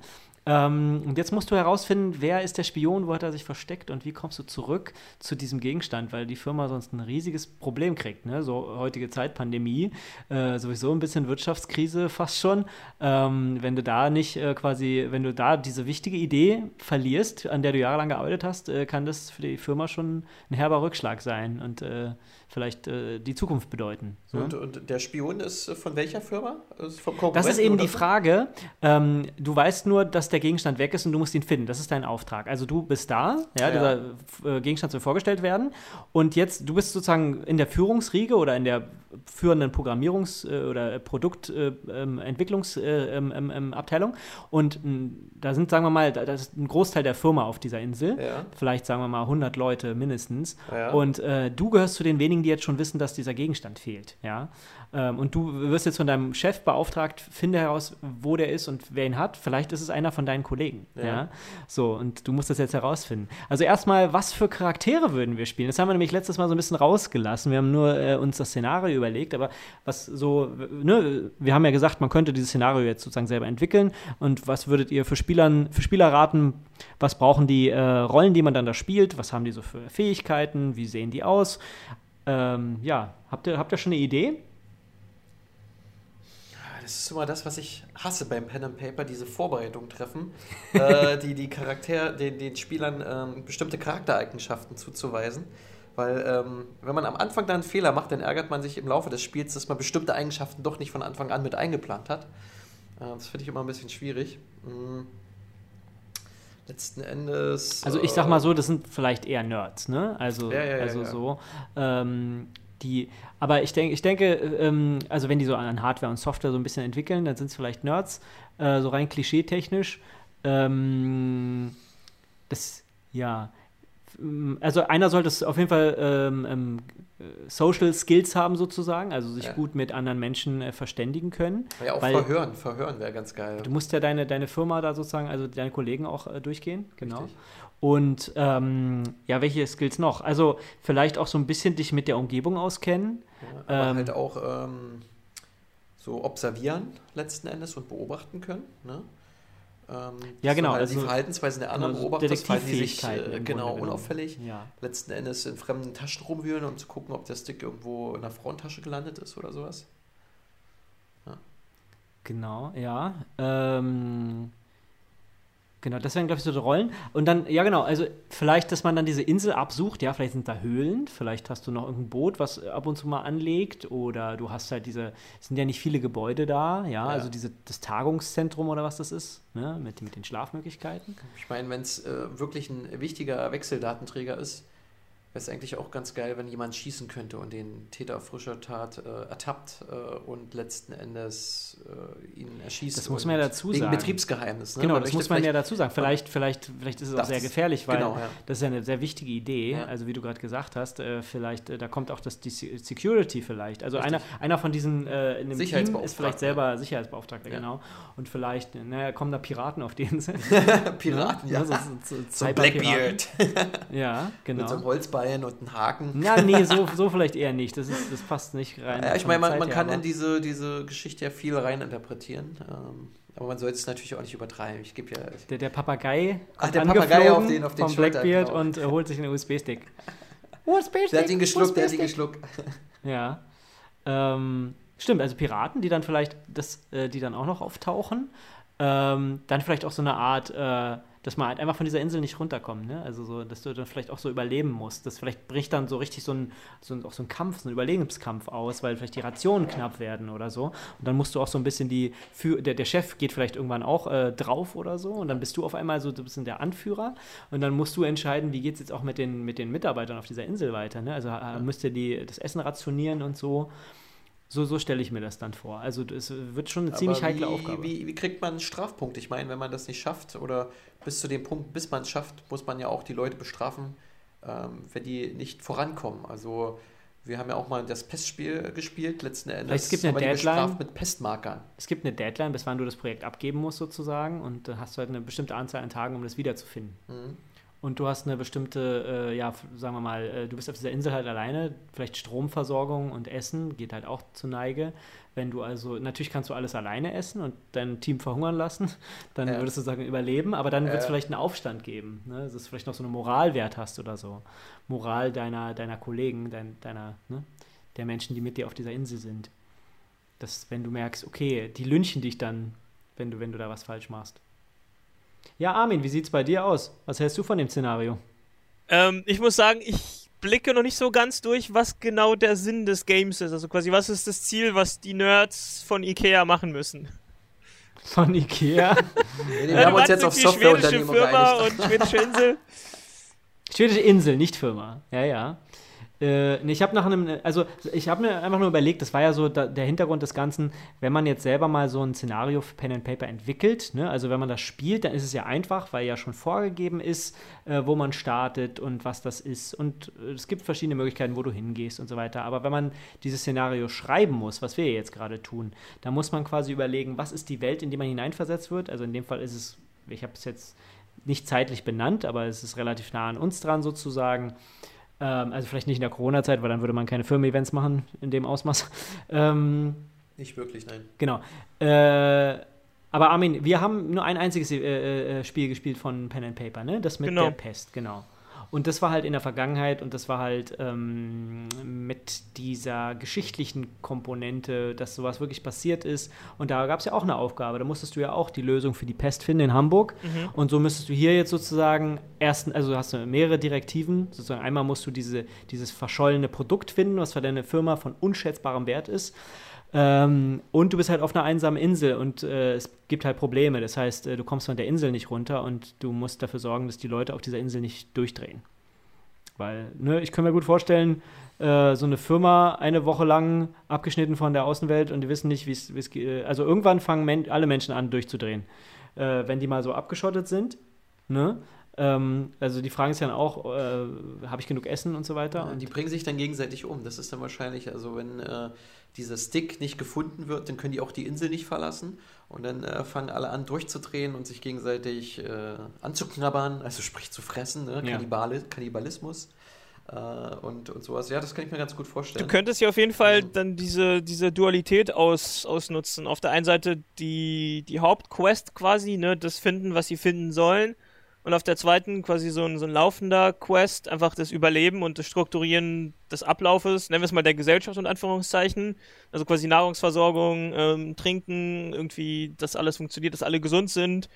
Ähm, und jetzt musst du herausfinden, wer ist der Spion, wo hat er sich versteckt und wie kommst du zurück zu diesem Gegenstand, weil die Firma sonst ein riesiges Problem kriegt. Ne? So heutige Zeit, Pandemie, äh, sowieso ein bisschen Wirtschaftskrise fast schon. Ähm, wenn du da nicht äh, quasi, wenn du da diese wichtige Idee verlierst, an der du jahrelang gearbeitet hast, äh, kann das für die Firma schon ein herber Rückschlag sein. Und äh, vielleicht äh, die Zukunft bedeuten. So, und, und, der Spion ist von welcher Firma? Ist das ist eben die Frage. Ähm, du weißt nur, dass der Gegenstand weg ist und du musst ihn finden. Das ist dein Auftrag. Also du bist da, ja, ja. dieser äh, Gegenstand soll vorgestellt werden. Und jetzt, du bist sozusagen in der Führungsriege oder in der führenden Programmierungs- äh, oder Produktentwicklungsabteilung. Ähm, ähm, ähm, und da sind, sagen wir mal, da ist ein Großteil der Firma auf dieser Insel. Ja. Vielleicht, sagen wir mal, 100 Leute mindestens. Ja. Und äh, du gehörst zu den wenigen, die jetzt schon wissen, dass dieser Gegenstand fehlt. Ja? Ähm, und du wirst jetzt von deinem Chef beauftragt, finde heraus, wo der ist und wer ihn hat. Vielleicht ist es einer von deinen Kollegen. Ja. ja? So, und du musst das jetzt herausfinden. Also erstmal, was für Charaktere würden wir spielen? Das haben wir nämlich letztes Mal so ein bisschen rausgelassen. Wir haben nur äh, uns das Szenario überlegt, aber was so, ne, wir haben ja gesagt, man könnte dieses Szenario jetzt sozusagen selber entwickeln. Und was würdet ihr für, Spielern, für Spieler raten? Was brauchen die äh, Rollen, die man dann da spielt? Was haben die so für Fähigkeiten? Wie sehen die aus? Ähm, ja, habt ihr, habt ihr schon eine Idee? Das ist immer das, was ich hasse beim Pen and Paper, diese Vorbereitung treffen, äh, die die Charakter, den, den Spielern ähm, bestimmte Charaktereigenschaften zuzuweisen. Weil ähm, wenn man am Anfang dann einen Fehler macht, dann ärgert man sich im Laufe des Spiels, dass man bestimmte Eigenschaften doch nicht von Anfang an mit eingeplant hat. Äh, das finde ich immer ein bisschen schwierig. Mhm. Letzten Endes. Also ich sag mal so, das sind vielleicht eher Nerds, ne? Also, ja, ja, ja, also so. Ähm, die, aber ich, denk, ich denke, ähm, also wenn die so an Hardware und Software so ein bisschen entwickeln, dann sind es vielleicht Nerds, äh, so rein klischeetechnisch. Ähm, das, ja, also einer sollte es auf jeden Fall ähm, ähm, Social Skills haben sozusagen, also sich ja. gut mit anderen Menschen äh, verständigen können. Ja, auch verhören, verhören wäre ganz geil. Du musst ja deine, deine Firma da sozusagen, also deine Kollegen auch äh, durchgehen, genau. Richtig. Und ähm, ja, welche Skills noch? Also vielleicht auch so ein bisschen dich mit der Umgebung auskennen. Ja, aber ähm, halt auch ähm, so observieren letzten Endes und beobachten können. Ne? Ähm, Ja, genau, Halt also- die Verhaltensweisen der anderen genau, beobachtet, falls die sich äh, genau unauffällig Ja. letzten Endes in fremden Taschen rumwühlen und zu gucken, ob der Stick irgendwo in der Frauentasche gelandet ist oder sowas. Genau, ja. Ähm, genau, das wären, glaube ich, so die Rollen. Und dann, ja, genau, also vielleicht, dass man dann diese Insel absucht. Ja, vielleicht sind da Höhlen. Vielleicht hast du noch irgendein Boot, was ab und zu mal anlegt. Oder du hast halt diese, es sind ja nicht viele Gebäude da. Ja, also diese, das Tagungszentrum oder was das ist, ne, mit, mit den Schlafmöglichkeiten. Ich meine, wenn es äh, wirklich ein wichtiger Wechseldatenträger ist, wäre es eigentlich auch ganz geil, wenn jemand schießen könnte und den Täter auf frischer Tat äh, ertappt äh, und letzten Endes äh, ihn erschießt. Das muss man ja dazu wegen sagen. Betriebsgeheimnis. Ne? Genau, Man das muss man ja dazu sagen. Vielleicht, vielleicht, vielleicht ist es auch sehr gefährlich, weil genau, ja. das ist ja eine sehr wichtige Idee. Ja. Also wie du gerade gesagt hast, äh, vielleicht, äh, da kommt auch das die Se- Security vielleicht. Also Richtig. einer, einer von diesen äh, in dem Team ist Sicherheitsbeauftragter. vielleicht selber Sicherheitsbeauftragter, Ja. genau. Und vielleicht, naja, kommen da Piraten auf die Insel. Piraten, ja. so, so, so, So Cyberpiraten. Blackbeard Ja, mit so einem genau. Holzbein und einem Haken. Na, nee, so, so vielleicht eher nicht. Das, ist, das passt nicht rein. Ja, ich meine, man, man her, kann in diese, diese Geschichte ja viel reininterpretieren. Ähm, aber man sollte es natürlich auch nicht übertreiben. Ich gebe ja. Der, der Papagei Ach, kommt der Papagei auf den- auf den vom Schultern, Blackbeard genau. und äh, holt sich einen USB-Stick. USB-Stick. Der hat ihn geschluckt, der hat ihn geschluckt. Ja. Ähm, stimmt, also Piraten, die dann vielleicht, das, äh, die dann auch noch auftauchen. Ähm, dann vielleicht auch so eine Art, äh, dass man halt einfach von dieser Insel nicht runterkommt, ne? Also so, dass du dann vielleicht auch so überleben musst. Das vielleicht bricht dann so richtig so ein, so ein, auch so ein Kampf, so ein Überlebenskampf aus, weil vielleicht die Rationen knapp werden oder so. Und dann musst du auch so ein bisschen die, für, der, der Chef geht vielleicht irgendwann auch äh, drauf oder so und dann bist du auf einmal so ein bisschen der Anführer und dann musst du entscheiden, wie geht es jetzt auch mit den, mit den Mitarbeitern auf dieser Insel weiter, ne? Also äh, müsst ihr die, das Essen rationieren und so. So, so stelle ich mir das dann vor. Also es wird schon eine ziemlich Aber heikle wie, Aufgabe. Wie, wie kriegt man einen Strafpunkt? Ich meine, wenn man das nicht schafft oder bis zu dem Punkt, bis man es schafft, muss man ja auch die Leute bestrafen, ähm, wenn die nicht vorankommen. Also wir haben ja auch mal das Pestspiel gespielt, letzten Endes. Vielleicht es gibt eine Deadline. bestraft mit Pestmarkern. Es gibt eine Deadline, bis wann du das Projekt abgeben musst sozusagen und dann hast du halt eine bestimmte Anzahl an Tagen, um das wiederzufinden. Mhm. Und du hast eine bestimmte, äh, ja, sagen wir mal, äh, du bist auf dieser Insel halt alleine, vielleicht Stromversorgung und Essen geht halt auch zu Neige. Wenn du also, natürlich kannst du alles alleine essen und dein Team verhungern lassen, dann Ja. würdest du sagen, überleben, aber dann wird es Ja. vielleicht einen Aufstand geben, ne? dass du vielleicht noch so einen Moralwert hast oder so. Moral deiner, deiner Kollegen, dein, deiner, ne? der Menschen, die mit dir auf dieser Insel sind. Dass, wenn du merkst, okay, die lynchen dich dann, wenn du, wenn du da was falsch machst. Ja, Armin, wie sieht's bei dir aus? Was hältst du von dem Szenario? Ähm, ich muss sagen, ich blicke noch nicht so ganz durch, was genau der Sinn des Games ist. Also quasi, was ist das Ziel, was die Nerds von Ikea machen müssen? Von Ikea? Wir Ja, haben uns jetzt auf irgendwie schwedische Firma und schwedische Insel. Schwedische Insel, nicht Firma. Ja, ja. Äh, nee, ich habe nach einem, also ich habe mir einfach nur überlegt, das war ja so da, der Hintergrund des Ganzen, wenn man jetzt selber mal so ein Szenario für Pen and Paper entwickelt, ne, also wenn man das spielt, dann ist es ja einfach, weil ja schon vorgegeben ist, äh, wo man startet und was das ist und äh, es gibt verschiedene Möglichkeiten, wo du hingehst und so weiter. Aber wenn man dieses Szenario schreiben muss, was wir jetzt gerade tun, dann muss man quasi überlegen, was ist die Welt, in die man hineinversetzt wird. Also in dem Fall ist es, ich habe es jetzt nicht zeitlich benannt, aber es ist relativ nah an uns dran sozusagen. Ähm, also vielleicht nicht in der Corona-Zeit, weil dann würde man keine Firmen-Events machen in dem Ausmaß. Ähm, Nicht wirklich, nein. genau. Äh, aber Armin, wir haben nur ein einziges äh, äh, Spiel gespielt von Pen and Paper, ne? Das mit Genau. der Pest, genau. Und das war halt in der Vergangenheit und das war halt ähm, mit dieser geschichtlichen Komponente, dass sowas wirklich passiert ist. Und da gab es ja auch eine Aufgabe. Da musstest du ja auch die Lösung für die Pest finden in Hamburg. Und so müsstest du hier jetzt sozusagen ersten, also hast du mehrere Direktiven. Sozusagen einmal musst du diese, dieses verschollene Produkt finden, was für deine Firma von unschätzbarem Wert ist. Ähm, und du bist halt auf einer einsamen Insel und äh, es gibt halt Probleme. Das heißt, äh, du kommst von der Insel nicht runter und du musst dafür sorgen, dass die Leute auf dieser Insel nicht durchdrehen. Weil, ne, ich kann mir gut vorstellen, äh, so eine Firma eine Woche lang abgeschnitten von der Außenwelt und die wissen nicht, wie es geht. Also irgendwann fangen Men alle Menschen an durchzudrehen. Äh, wenn die mal so abgeschottet sind, ne? Ähm, also die fragen sich dann auch, äh, habe ich genug Essen und so weiter. Und die bringen sich dann gegenseitig um. Das ist dann wahrscheinlich, also wenn äh, dieser Stick nicht gefunden wird, dann können die auch die Insel nicht verlassen. Und dann äh, fangen alle an durchzudrehen und sich gegenseitig äh, anzuknabbern, also sprich zu fressen, ne? Ja. Kannibali Kannibalismus. äh, und, und sowas. Ja, das kann ich mir ganz gut vorstellen. Du könntest ja auf jeden Fall dann diese, diese Dualität aus, ausnutzen. Auf der einen Seite die, die Hauptquest quasi, ne, das finden, was sie finden sollen. Und auf der zweiten quasi so ein, so ein laufender Quest, einfach das Überleben und das Strukturieren des Ablaufes, nennen wir es mal der Gesellschaft und Anführungszeichen. Also quasi Nahrungsversorgung, ähm, Trinken, irgendwie, dass alles funktioniert, dass alle gesund sind.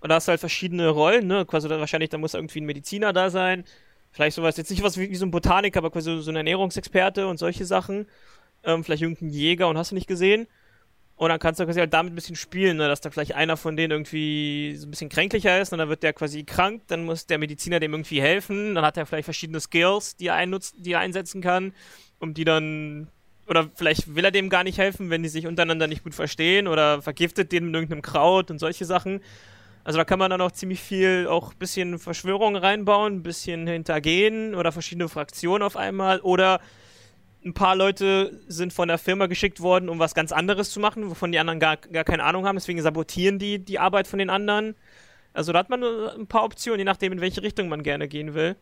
Und da hast du halt verschiedene Rollen, ne? Quasi dann wahrscheinlich, da muss irgendwie ein Mediziner da sein. Vielleicht sowas, jetzt nicht was wie, wie so ein Botaniker, aber quasi so ein Ernährungsexperte und solche Sachen. Ähm, vielleicht irgendein Jäger und hast du nicht gesehen. Und dann kannst du quasi halt damit ein bisschen spielen, ne? dass da vielleicht einer von denen irgendwie so ein bisschen kränklicher ist und dann wird der quasi krank, dann muss der Mediziner dem irgendwie helfen, dann hat er vielleicht verschiedene Skills, die er, einnutzt, die er einsetzen kann, um die dann oder vielleicht will er dem gar nicht helfen, wenn die sich untereinander nicht gut verstehen oder vergiftet den mit irgendeinem Kraut und solche Sachen. Also da kann man dann auch ziemlich viel, auch ein bisschen Verschwörung reinbauen, ein bisschen hintergehen oder verschiedene Fraktionen auf einmal oder ein paar Leute sind von der Firma geschickt worden, um was ganz anderes zu machen, wovon die anderen gar, gar keine Ahnung haben. Deswegen sabotieren die die Arbeit von den anderen. Also da hat man ein paar Optionen, je nachdem, in welche Richtung man gerne gehen will.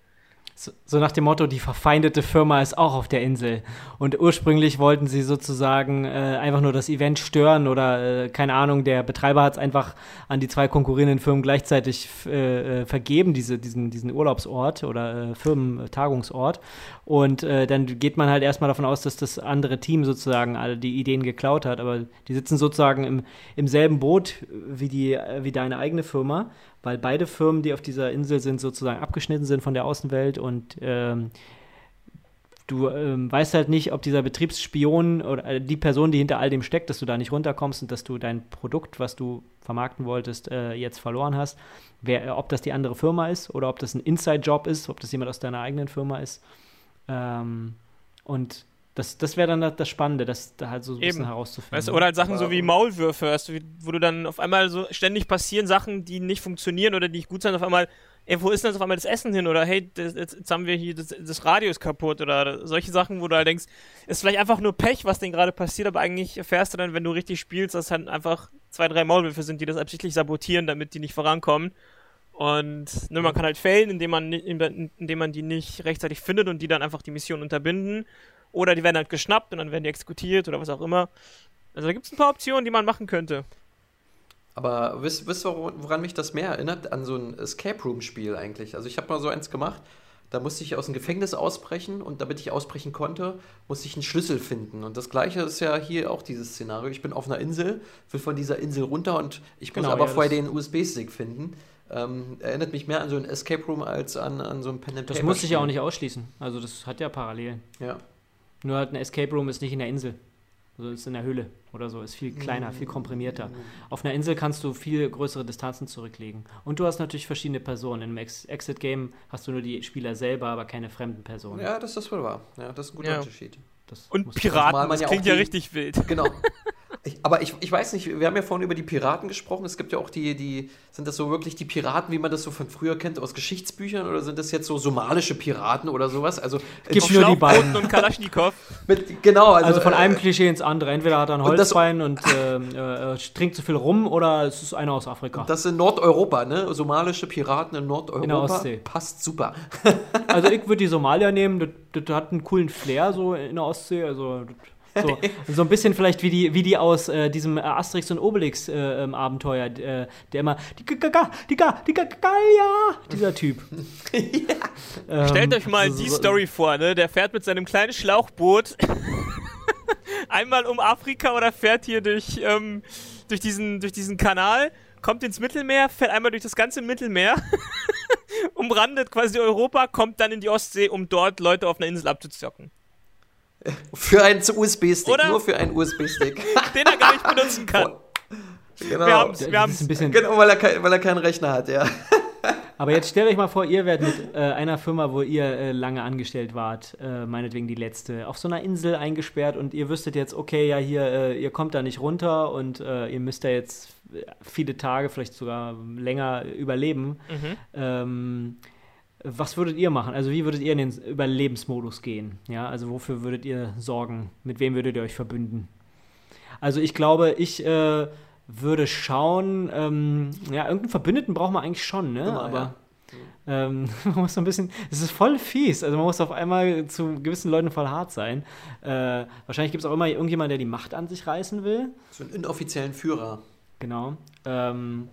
So, nach dem Motto, die verfeindete Firma ist auch auf der Insel. Und ursprünglich wollten sie sozusagen äh, einfach nur das Event stören oder äh, keine Ahnung, der Betreiber hat es einfach an die zwei konkurrierenden Firmen gleichzeitig äh, äh, vergeben, diese, diesen, diesen Urlaubsort oder äh, Firmentagungsort. Und äh, dann geht man halt erstmal davon aus, dass das andere Team sozusagen alle die Ideen geklaut hat. Aber die sitzen sozusagen im, im selben Boot wie, die, wie deine eigene Firma weil beide Firmen, die auf dieser Insel sind, sozusagen abgeschnitten sind von der Außenwelt und ähm, du ähm, weißt halt nicht, ob dieser Betriebsspion oder äh, die Person, die hinter all dem steckt, dass du da nicht runterkommst und dass du dein Produkt, was du vermarkten wolltest, äh, jetzt verloren hast, wer, ob das die andere Firma ist oder ob das ein Inside-Job ist, ob das jemand aus deiner eigenen Firma ist. Ähm, und das, das wäre dann das Spannende, das da halt so ein Eben. bisschen herauszufinden. Weißt du, oder halt Sachen so wie Maulwürfe, weißt wo du dann auf einmal so ständig passieren Sachen, die nicht funktionieren oder die nicht gut sind, auf einmal, ey, wo ist denn jetzt auf einmal das Essen hin? Oder hey, das, jetzt, jetzt, haben wir hier, das, das Radio ist kaputt oder solche Sachen, wo du halt denkst, ist vielleicht einfach nur Pech, was denn gerade passiert, aber eigentlich erfährst du dann, wenn du richtig spielst, dass halt einfach zwei, drei Maulwürfe sind, die das absichtlich sabotieren, damit die nicht vorankommen. Und ne, man kann halt fällen, indem man, indem man die nicht rechtzeitig findet und die dann einfach die Mission unterbinden. Oder die werden halt geschnappt und dann werden die exekutiert oder was auch immer. Also da gibt es ein paar Optionen, die man machen könnte. Aber wisst, wisst ihr, woran mich das mehr erinnert? An so ein Escape Room-Spiel eigentlich. Also ich habe mal so eins gemacht, da musste ich aus dem Gefängnis ausbrechen und damit ich ausbrechen konnte, musste ich einen Schlüssel finden. Und das gleiche ist ja hier auch dieses Szenario. Ich bin auf einer Insel, will von dieser Insel runter und ich muss genau, aber ja, vorher den USB-Stick finden. Ähm, erinnert mich mehr an so ein Escape Room als an, an so ein Pen and Das muss ich ja auch nicht ausschließen. Also das hat ja Parallelen. Ja. Nur halt ein Escape Room ist nicht in der Insel. Also ist in der Höhle oder so, ist viel kleiner, viel komprimierter. Auf einer Insel kannst du viel größere Distanzen zurücklegen. Und du hast natürlich verschiedene Personen. Im Ex Exit-Game hast du nur die Spieler selber, aber keine fremden Personen. Ja, das ist wohl wahr. Ja, das ist ein guter ja. Unterschied. Das Und Piraten, das, das klingt ja, ja richtig wild. Genau. Ich, aber ich, ich weiß nicht, wir haben ja vorhin über die Piraten gesprochen. Es gibt ja auch die, die, sind das so wirklich die Piraten, wie man das so von früher kennt, aus Geschichtsbüchern? Oder sind das jetzt so somalische Piraten oder sowas? Also, gibt nur die beiden. und Kalaschnikow. Mit, genau. Also, also von äh, einem Klischee ins andere. Entweder hat er ein Holzbein und, das, und äh, äh, trinkt zu viel rum oder es ist einer aus Afrika. Das in Nordeuropa, ne? Somalische Piraten in Nordeuropa. In der Ostsee. Passt super. also ich würde die Somalier nehmen, das, das, hat einen coolen Flair so in der Ostsee. Also so, so ein bisschen vielleicht wie die, wie die aus äh, diesem Asterix und Obelix äh, ähm, Abenteuer, äh, der immer die Gaga, die Gaga, die Gaga, dieser Typ. ja. ähm, Stellt euch mal so, die so, Story vor, ne? Der fährt mit seinem kleinen Schlauchboot einmal um Afrika oder fährt hier durch, ähm, durch, diesen, durch diesen Kanal, kommt ins Mittelmeer, fährt einmal durch das ganze Mittelmeer, umrandet quasi Europa, kommt dann in die Ostsee, um dort Leute auf einer Insel abzuzocken. Für einen USB-Stick, nur für einen USB-Stick. Den er gar nicht benutzen kann. Genau. Wir haben's, wir haben's. Ein bisschen genau, weil er, kein, weil er keinen Rechner hat, ja. Aber jetzt stellt euch mal vor, ihr werdet mit äh, einer Firma, wo ihr äh, lange angestellt wart, äh, meinetwegen die letzte, auf so einer Insel eingesperrt und ihr wüsstet jetzt, okay, ja, hier, äh, ihr kommt da nicht runter und äh, ihr müsst da jetzt viele Tage, vielleicht sogar länger überleben. Mhm. Ähm, was würdet ihr machen? Also wie würdet ihr in den Überlebensmodus gehen? Ja, also wofür würdet ihr sorgen? Mit wem würdet ihr euch verbünden? Also ich glaube, ich äh, würde schauen, ähm, ja, irgendeinen Verbündeten braucht man eigentlich schon, ne? Immer, Aber Ähm, man muss so ein bisschen, es ist voll fies. Also man muss auf einmal zu gewissen Leuten voll hart sein. Äh, wahrscheinlich gibt es auch immer irgendjemand, der die Macht an sich reißen will. So einen inoffiziellen Führer. Genau. Ähm,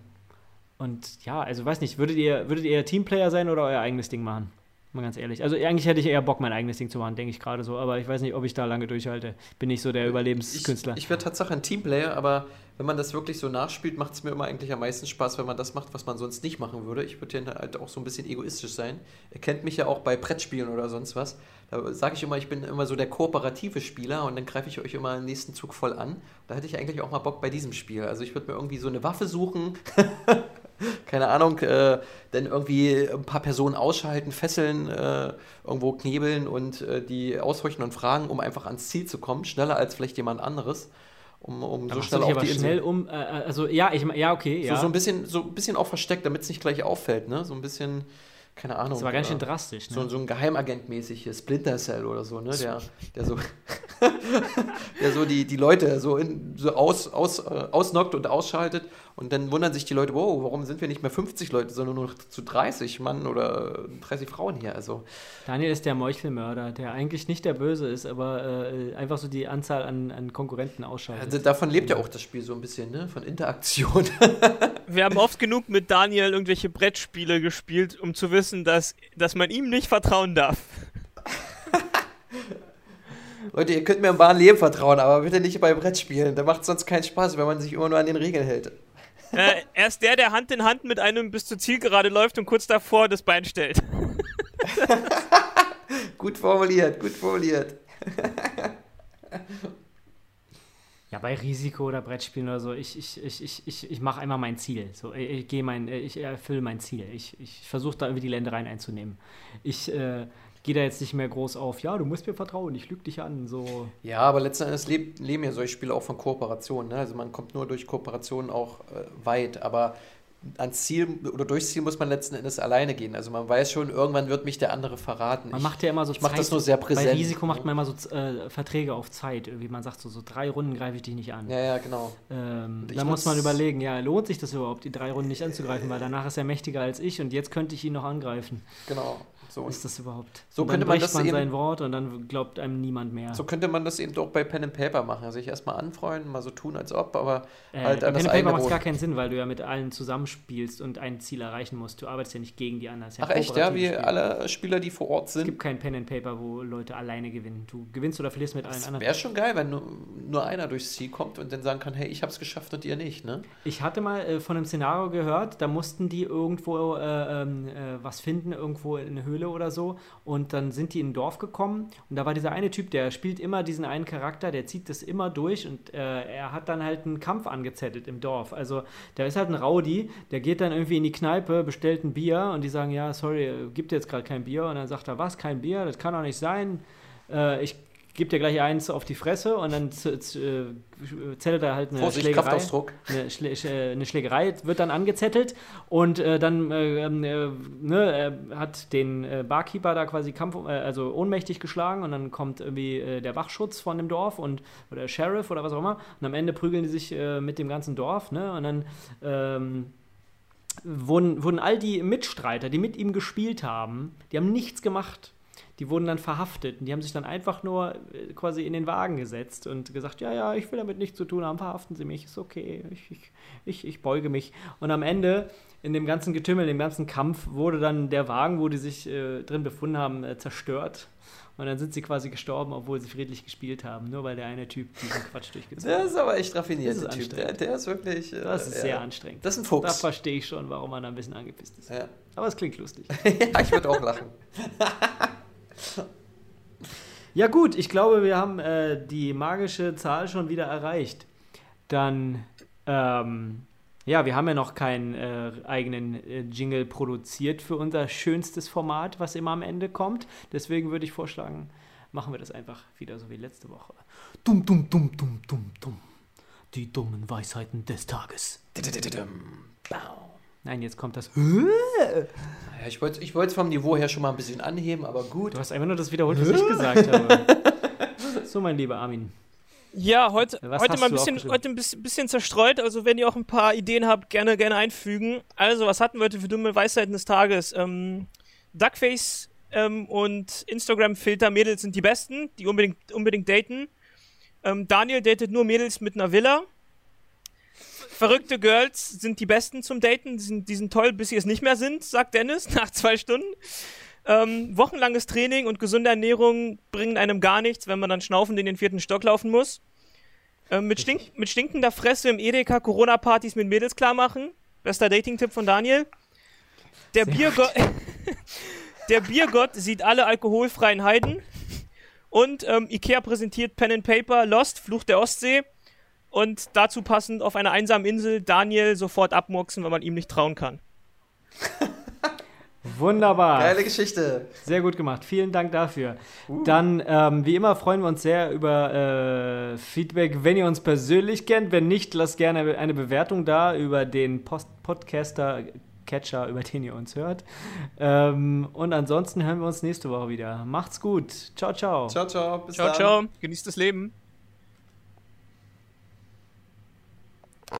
und ja, also weiß nicht, würdet ihr, würdet ihr Teamplayer sein oder euer eigenes Ding machen? Mal ganz ehrlich. Also eigentlich hätte ich eher Bock, mein eigenes Ding zu machen, denke ich gerade so. Aber ich weiß nicht, ob ich da lange durchhalte. Bin nicht so der Überlebenskünstler. Ich, ich wäre Tatsache ein Teamplayer, aber wenn man das wirklich so nachspielt, macht es mir immer eigentlich am meisten Spaß, wenn man das macht, was man sonst nicht machen würde. Ich würde ja halt auch so ein bisschen egoistisch sein. Er kennt mich ja auch bei Brettspielen oder sonst was. Da sage ich immer, ich bin immer so der kooperative Spieler und dann greife ich euch immer im nächsten Zug voll an. Da hätte ich eigentlich auch mal Bock bei diesem Spiel. Also ich würde mir irgendwie so eine Waffe suchen. keine Ahnung, äh, dann irgendwie ein paar Personen ausschalten, fesseln, äh, irgendwo knebeln und äh, die aushorchen und fragen, um einfach ans Ziel zu kommen, schneller als vielleicht jemand anderes. Um, um so schnell auf die schnell Insel. um. Äh, also ja, ich ja, okay, ja. So, so, ein bisschen, so ein bisschen auch versteckt, damit es nicht gleich auffällt, ne? So ein bisschen, keine Ahnung. das war ganz schön drastisch, ne? so, so ein Geheimagent-mäßig hier, Splinter Cell oder so, ne? Der, der so, der so die, die Leute so, in, so aus, aus, äh, ausnockt und ausschaltet und dann wundern sich die Leute, wow, warum sind wir nicht mehr 50 Leute, sondern nur noch zu 30 Mann oder 30 Frauen hier? Also, Daniel ist der Meuchelmörder, der eigentlich nicht der Böse ist, aber äh, einfach so die Anzahl an, an Konkurrenten ausschaltet. also davon lebt ja auch das Spiel so ein bisschen, ne? Von Interaktion. Wir haben oft genug mit Daniel irgendwelche Brettspiele gespielt, um zu wissen, dass, dass man ihm nicht vertrauen darf. Leute, ihr könnt mir im wahren Leben vertrauen, aber bitte nicht bei Brettspielen. Da macht sonst keinen Spaß, wenn man sich immer nur an den Regeln hält. äh, er ist der, der Hand in Hand mit einem bis zur Zielgerade läuft und kurz davor das Bein stellt. Gut formuliert, gut formuliert. Ja, bei Risiko oder Brettspielen oder so, ich, ich, ich, ich, ich, ich mache einmal mein Ziel. So, ich, ich gehe mein, ich erfülle mein Ziel. Ich, ich versuche da irgendwie die Ländereien einzunehmen. Ich äh, gehe da jetzt nicht mehr groß auf, ja, du musst mir vertrauen, ich lüge dich an. So. Ja, aber letzten Endes leb, leben ja solche Spiele auch von Kooperation. Ne? Also man kommt nur durch Kooperation auch äh, weit. Aber ans Ziel oder durchs Ziel muss man letzten Endes alleine gehen. Also man weiß schon, irgendwann wird mich der andere verraten. Man Ich- macht ja immer so ich mach das nur sehr präsent, Bei Risiko macht man immer so äh, Verträge auf Zeit. Irgendwie man sagt so, so drei Runden greife ich dich nicht an. ja, ja, genau. Ähm, ich da muss man überlegen, ja, lohnt sich das überhaupt, die drei Runden nicht anzugreifen, weil danach ist er mächtiger als ich und jetzt könnte ich ihn noch angreifen. Genau. So, Ist das überhaupt? So könnte man das man eben- sein Wort und dann glaubt einem niemand mehr. so könnte man das eben doch bei Pen and Paper machen. Also sich erstmal anfreunden, mal so tun, als ob, aber äh, halt an Pen das and Paper macht es gar keinen Sinn, weil du ja mit allen zusammenspielst und ein Ziel erreichen musst. Du arbeitest ja nicht gegen die anderen. Es ja Ach echt, ja, wie Spiel. alle Spieler, die vor Ort Es sind. gibt kein Pen and Paper, wo Leute alleine gewinnen. Du gewinnst oder verlierst mit allen Das anderen. wäre schon geil, wenn nur, nur einer durchs Ziel kommt und dann sagen kann, hey, ich hab's geschafft und ihr nicht, ne? Ich hatte mal äh, von einem Szenario gehört, da mussten die irgendwo äh, ähm, äh, was finden, irgendwo in eine Höhle oder so. Und dann sind die in ein Dorf gekommen. Und da war dieser eine Typ, der spielt immer diesen einen Charakter, der zieht das immer durch. Und äh, er hat dann halt einen Kampf angezettelt im Dorf. Also der ist halt ein Rowdy, der geht dann irgendwie in die Kneipe, bestellt ein Bier. Und die sagen, ja, sorry, äh, gibt jetzt gerade kein Bier. Und dann sagt er, was, kein Bier? Das kann doch nicht sein. Äh, ich gebe dir gleich eins auf die Fresse. Und dann äh, zettelt er halt eine Vorsicht, Schlägerei Kraftausdruck. eine, Schlä Sch- eine Schlägerei wird dann angezettelt und äh, dann äh, ähm, äh, ne, er hat den äh, Barkeeper da quasi Kampf, äh, also ohnmächtig geschlagen und dann kommt irgendwie äh, der Wachschutz von dem Dorf und oder der Sheriff oder was auch immer und am Ende prügeln die sich äh, mit dem ganzen Dorf ne und dann ähm, wurden, wurden all die Mitstreiter, die mit ihm gespielt haben, die haben nichts gemacht. Die wurden dann verhaftet und die haben sich dann einfach nur äh, quasi in den Wagen gesetzt und gesagt, ja, ja, ich will damit nichts zu tun haben, verhaften Sie mich, ist okay, ich, ich, ich, ich beuge mich. Und am Ende, in dem ganzen Getümmel, in dem ganzen Kampf, wurde dann der Wagen, wo die sich äh, drin befunden haben, äh, zerstört. Und dann sind sie quasi gestorben, obwohl sie friedlich gespielt haben, nur weil der eine Typ diesen Quatsch durchgezogen Der hat. ist aber echt raffiniert, Das ist der Typ. Der, der ist wirklich. äh, Das ist ja. sehr anstrengend. Das ist ein Da Fuchs. verstehe ich schon, warum man da ein bisschen angepisst ist. Ja. Aber es klingt lustig. ja, ich würde auch lachen. Ja gut, ich glaube, wir haben äh, die magische Zahl schon wieder erreicht. Dann, ähm, ja, wir haben ja noch keinen äh, eigenen äh, Jingle produziert für unser schönstes Format, was immer am Ende kommt. Deswegen würde ich vorschlagen, machen wir das einfach wieder so wie letzte Woche. Dumm, dumm, dumm, dumm, dumm, dumm. Die dummen Weisheiten des Tages. Nein, jetzt kommt das. Ja, ich wollte ich es vom Niveau her schon mal ein bisschen anheben, aber gut. Du hast einfach nur das wiederholt, was ich gesagt habe. So, mein lieber Armin. Ja, heute, Was heute mal ein bisschen, heute ein bisschen, bisschen zerstreut. Also, wenn ihr auch ein paar Ideen habt, gerne, gerne einfügen. Also, was hatten wir heute für dumme Weisheiten des Tages? Ähm, Duckface ähm, und Instagram-Filter-Mädels sind die besten, die unbedingt, unbedingt daten. Ähm, Daniel datet nur Mädels mit einer Villa. Verrückte Girls sind die besten zum Daten. Die sind, die sind toll, bis sie es nicht mehr sind, sagt Dennis nach zwei Stunden. Ähm, wochenlanges Training und gesunde Ernährung bringen einem gar nichts, wenn man dann schnaufend in den vierten Stock laufen muss. Ähm, mit, stink mit stinkender Fresse im Edeka Corona-Partys mit Mädels klar machen. Bester Dating-Tipp von Daniel. Der Biergott, der Biergott sieht alle alkoholfreien Heiden. Und ähm, Ikea präsentiert Pen and Paper Lost, Fluch der Ostsee. Und dazu passend auf einer einsamen Insel Daniel sofort abmurksen, wenn man ihm nicht trauen kann. Wunderbar. Geile Geschichte. Sehr gut gemacht. Vielen Dank dafür. Dann, ähm, wie immer, freuen wir uns sehr über äh, Feedback, wenn ihr uns persönlich kennt. Wenn nicht, lasst gerne eine Bewertung da über den Post Podcaster. Catcher, über den ihr uns hört. Ähm, und ansonsten hören wir uns nächste Woche wieder. Macht's gut. Ciao, ciao. Ciao, ciao. Bis Ciao, dann. ciao. Genießt das Leben.